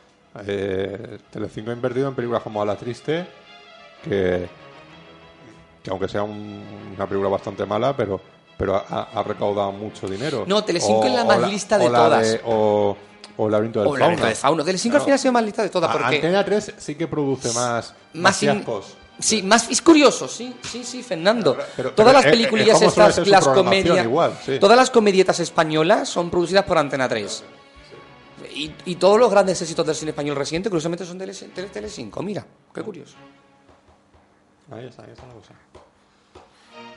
eh, Telecinco ha invertido en películas como A la Triste, que, que aunque sea un- una película bastante mala, pero, pero ha, ha recaudado mucho dinero. No, Telecinco es la más lista de o la todas. o, o Laberinto del O del Fauno. Telecinco al final ha sido más lista de todas, A- porque- Antena 3 sí que produce más, Más más in- fiascos. Sí, más es curioso, sí, sí, sí, Fernando. pero- todas pero las suele estas, ser su las programación comedias, igual, sí. todas las comedietas españolas son producidas por Antena 3. Y, y todos los grandes éxitos del cine español reciente, curiosamente, son de Tele- Tele- Telecinco. Mira, qué curioso. Ahí está, ahí está la cosa.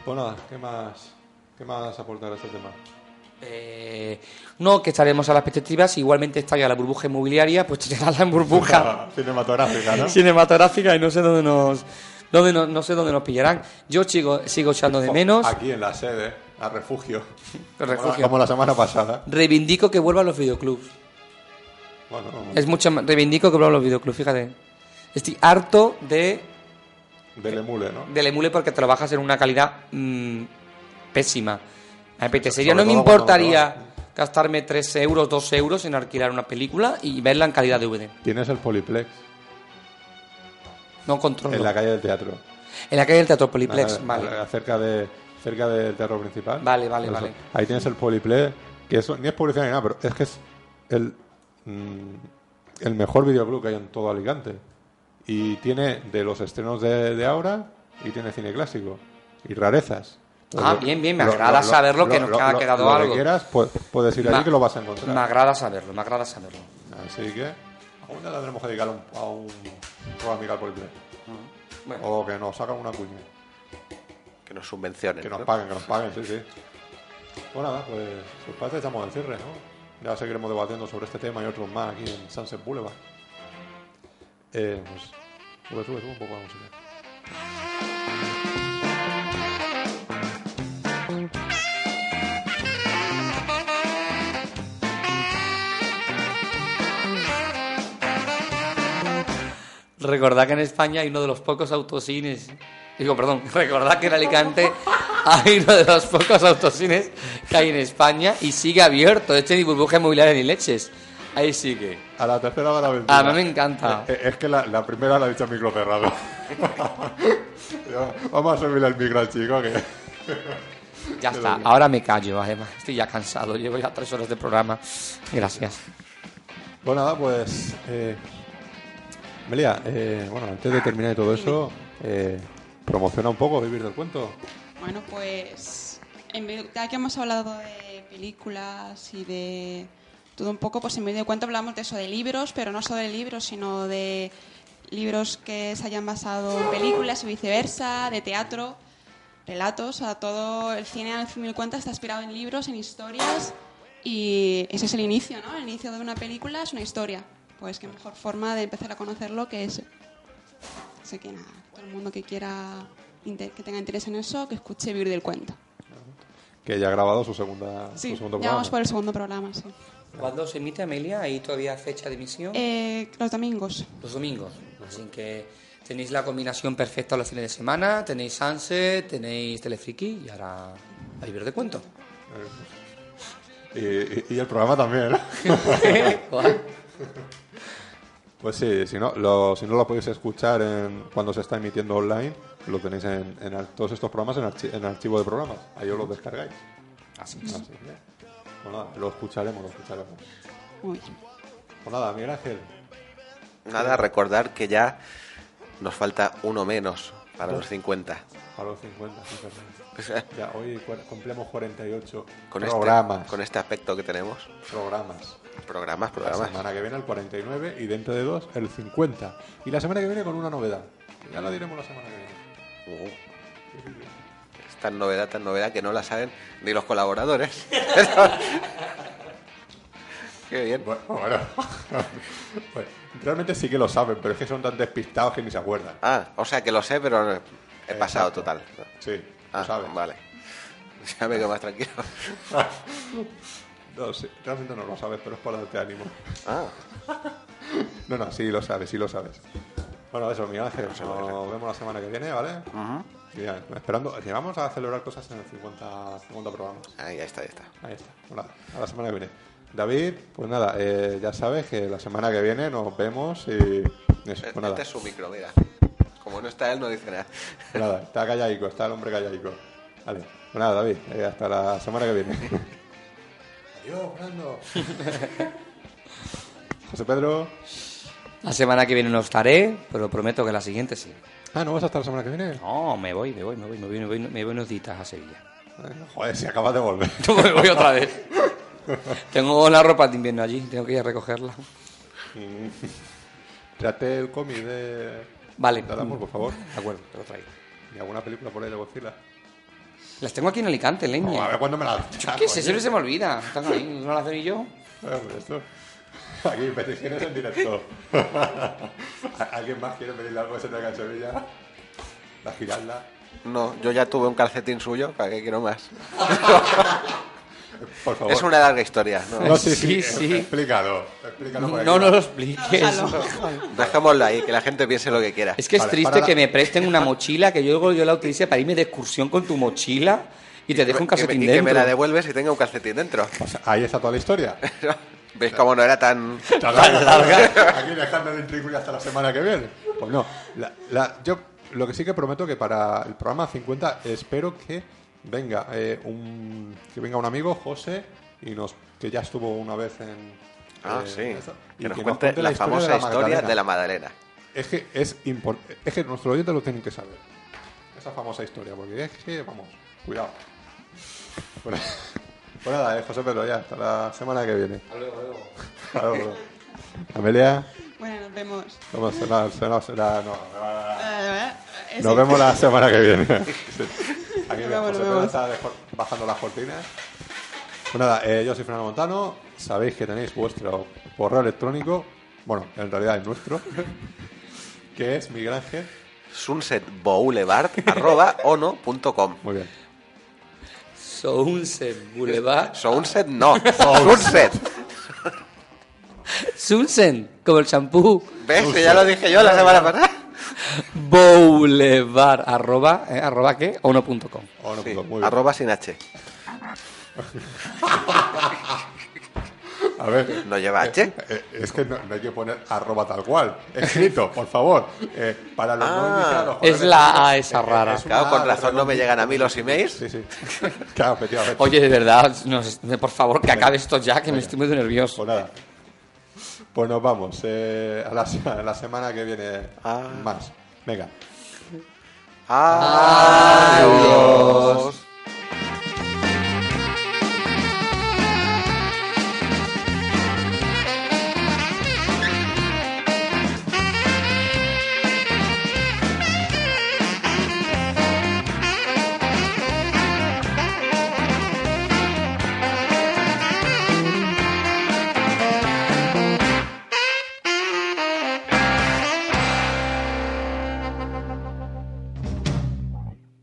Pues nada, ¿qué más, qué más aportar a este tema? Eh, no, que estaremos a las expectativas. Igualmente está ya la burbuja inmobiliaria, pues tirarla en burbuja Cinematográfica, ¿no? cinematográfica y no sé dónde nos, dónde no, no sé dónde nos pillarán. Yo sigo, sigo echando de menos. Aquí en la sede, a refugio. El Como la- refugio. Como la semana pasada. Reivindico que vuelvan los videoclubs. Bueno, Es mucho más, reivindico que vuelvan los videoclubs, fíjate. Estoy harto de del emule, ¿no? del emule porque te lo bajas en una calidad mm, pésima. Me apetecería, no me importaría gastarme 3 euros, 2 euros en alquilar una película y verla en calidad DVD. Tienes el Poliplex No controlo. en la calle del teatro. En la calle del Teatro Poliplex, Nada, vale. Cerca, de, cerca del teatro principal. Vale, vale, eso, vale. Ahí tienes el Poliplex, que eso ni es publicidad ni nada, pero es que es el, mm, el mejor videoclub que hay en todo Alicante. Y tiene de los estrenos de, de ahora y tiene cine clásico. Y rarezas. Ah, bien, bien, me agrada saberlo, que nos ha quedado lo algo. que quieras, pu- puedes ir allí que lo vas a encontrar. Me agrada saberlo, me agrada saberlo. Así que aún le tendremos que dedicar un- a un programa al Poliplex. Bueno. O que nos hagan una cuña. Que nos subvencionen. Que nos ¿no? paguen, que nos paguen, sí, sí. Pues nada, pues os parece echamos el cierre, ¿no? Ya seguiremos debatiendo sobre este tema y otros más aquí en Sunset Boulevard. Eh, pues sube, sube, sube un poco la música. Recordad que en España hay uno de los pocos autocines. Digo, perdón, recordad que en Alicante hay uno de los pocos autocines que hay en España y sigue abierto. Este ni burbuja inmobiliaria ni leches. Ahí sigue. A la tercera va la aventura. A mí me encanta. Eh, eh, es que la, la primera la ha dicho el micro cerrado. Vamos a servirle el micro al chico que... Ya está, ahora me callo, además. Estoy ya cansado, llevo ya tres horas de programa. Gracias. Pues nada, pues... Eh, Melia, eh, bueno, antes de terminar y todo eso, eh, promociona un poco Vivir del Cuento. Bueno, pues en ya que hemos hablado de películas y de todo un poco, pues en medio de cuento hablamos de eso, de libros, pero no solo de libros, sino de libros que se hayan basado en películas y viceversa, de teatro, relatos, sea, todo el cine al fin y al cuenta está inspirado en libros, en historias y ese es el inicio, ¿no? El inicio de una película es una historia. Pues qué mejor forma de empezar a conocerlo que es Así que nada, todo el mundo que quiera, que tenga interés en eso, que escuche Vivir del Cuento. Que ya ha grabado su, segunda, Sí, su segundo ya programa. vamos por el segundo programa, sí. ¿Cuándo se emite, Amelia? ¿Hay todavía fecha de emisión? Eh, los domingos. Los domingos. Así que tenéis la combinación perfecta los fines de semana. Tenéis Sunset, tenéis Telefriki y ahora a vivir de cuento. Y, y- y el programa también, ¿no? Pues sí, si no, lo, si no lo podéis escuchar en, cuando se está emitiendo online, lo tenéis en, todos estos programas en, archi- en archivo de programas. Ahí os los descargáis. Así es. que, pues nada, lo escucharemos, lo escucharemos. Bien. Pues nada, Miguel Ángel. Nada, recordar que ya nos falta uno menos para los 50. A los 50, sí, perdón. Ya, hoy cumplimos 48 Con programas. Este, con este aspecto que tenemos. Programas. Programas, La programas. semana que viene el 49 y dentro de dos el 50. Y la semana que viene con una novedad. Ya la diremos la semana que viene. tan novedad, tan novedad que no la saben ni los colaboradores. Qué bien. Bueno, bueno. Pues, realmente sí que lo saben, pero es que son tan despistados que ni se acuerdan. Ah, o sea que lo sé, pero he pasado total. Sí, Ah, lo saben. vale. Ya me quedo más tranquilo. No, sí, realmente no lo sabes, pero es para darte ánimo. Ah. No, no, sí lo sabes, sí lo sabes. Bueno, eso, Miguel Ángel, nos vemos la semana que viene, ¿vale? Esperando, que vamos a celebrar cosas en el 50, 50 programas. Ahí está, ahí está. Ahí está. Bueno, a la semana que viene. David, pues nada, eh, ya sabes que la semana que viene nos vemos y eso, pues nada. Este es su micro, mira. Como no está él, no dice nada. Pues nada, está callaico, está el hombre callaico. Vale, pues nada, David, eh, hasta la semana que viene. Adiós, Fernando. José Pedro. La semana que viene no estaré, pero prometo que la siguiente sí. Ah, ¿no vas a estar la semana que viene? No, me voy, me voy, me voy, me voy, me voy, me voy unos días a Sevilla. Joder, si acabas de volver. me voy otra vez. Tengo la ropa de invierno allí, tengo que ir a recogerla. Trate el cómic de... Vale. de Adamo, por favor. De acuerdo, te lo traigo. ¿Y alguna película por ahí de Godzilla? Las tengo aquí en Alicante, leña. a ver cuándo me las ¿Qué sé? Siempre se me olvida. Están ahí, no las ni yo. Bueno, pues esto... Aquí, peticiones en directo. ¿Alguien más quiere pedirle algo que se en Sevilla? La giralda. No, yo ya tuve un calcetín suyo, ¿para qué quiero más? Por favor. Es una larga historia. No, No, sí, sí, Sí, sí. Explícalo. explícalo por No, aquí. no lo expliques. Dejémoslo ahí, que la gente piense lo que quiera. Es que es Vale, triste para la- que me presten una mochila, que yo luego yo la utilice para irme de excursión con tu mochila y te dejo un Que me- calcetín y que me la dentro. devuelves y tenga un calcetín dentro. Sea, ahí está toda la historia. ¿Veis cómo no era tan... Tan larga. Aquí dejando de intrigar hasta la semana que viene. Pues no. La- la- yo lo que sí que prometo que para el programa 50 espero que venga eh, un que venga un amigo, José, y nos que ya estuvo una vez en Ah, eh, sí. eso, y Que nos que cuente la, famosa de historia de la Magdalena. Es que es importante. Es que nuestros oyentes lo tienen que saber. Esa famosa historia, porque es que, vamos, cuidado. Bueno, pues nada, eh, José Pedro, ya, hasta la semana que viene. Hasta luego, luego. Hasta luego. Amelia, Bueno, nos vemos. nos- no, vemos la semana que viene. Sí. Aquí vemos, José está bajando las cortinas. Pues nada, eh, yo soy Fernando Montano. Sabéis que tenéis vuestro correo electrónico, bueno, en realidad es nuestro, que es Miguel Ángel. sunsetboulevard.ono.com Muy bien. Sunset Boulevard. Sunset no, Sunset. Sunset, como el champú. ¿Ves? Que ya lo dije yo la semana pasada. Boulevard, arroba, eh, arroba qué, ono.com. O no, Sí, muy bien. arroba sin H. A ver. ¿No lleva H? eh, es que no, no hay que poner arroba tal cual. Escrito, por favor. Eh, para los no Ah. iniciados. Es la A esa rara. es una Claro, con razón no me llegan a mí los emails. Sí, sí. Claro, efectivamente. Oye, de verdad, no por favor, que acabe esto ya, que me estoy muy nervioso. Pues nada. Pues nos vamos. eh, a, la, se- a la semana que viene Ah. más. Venga. Adiós.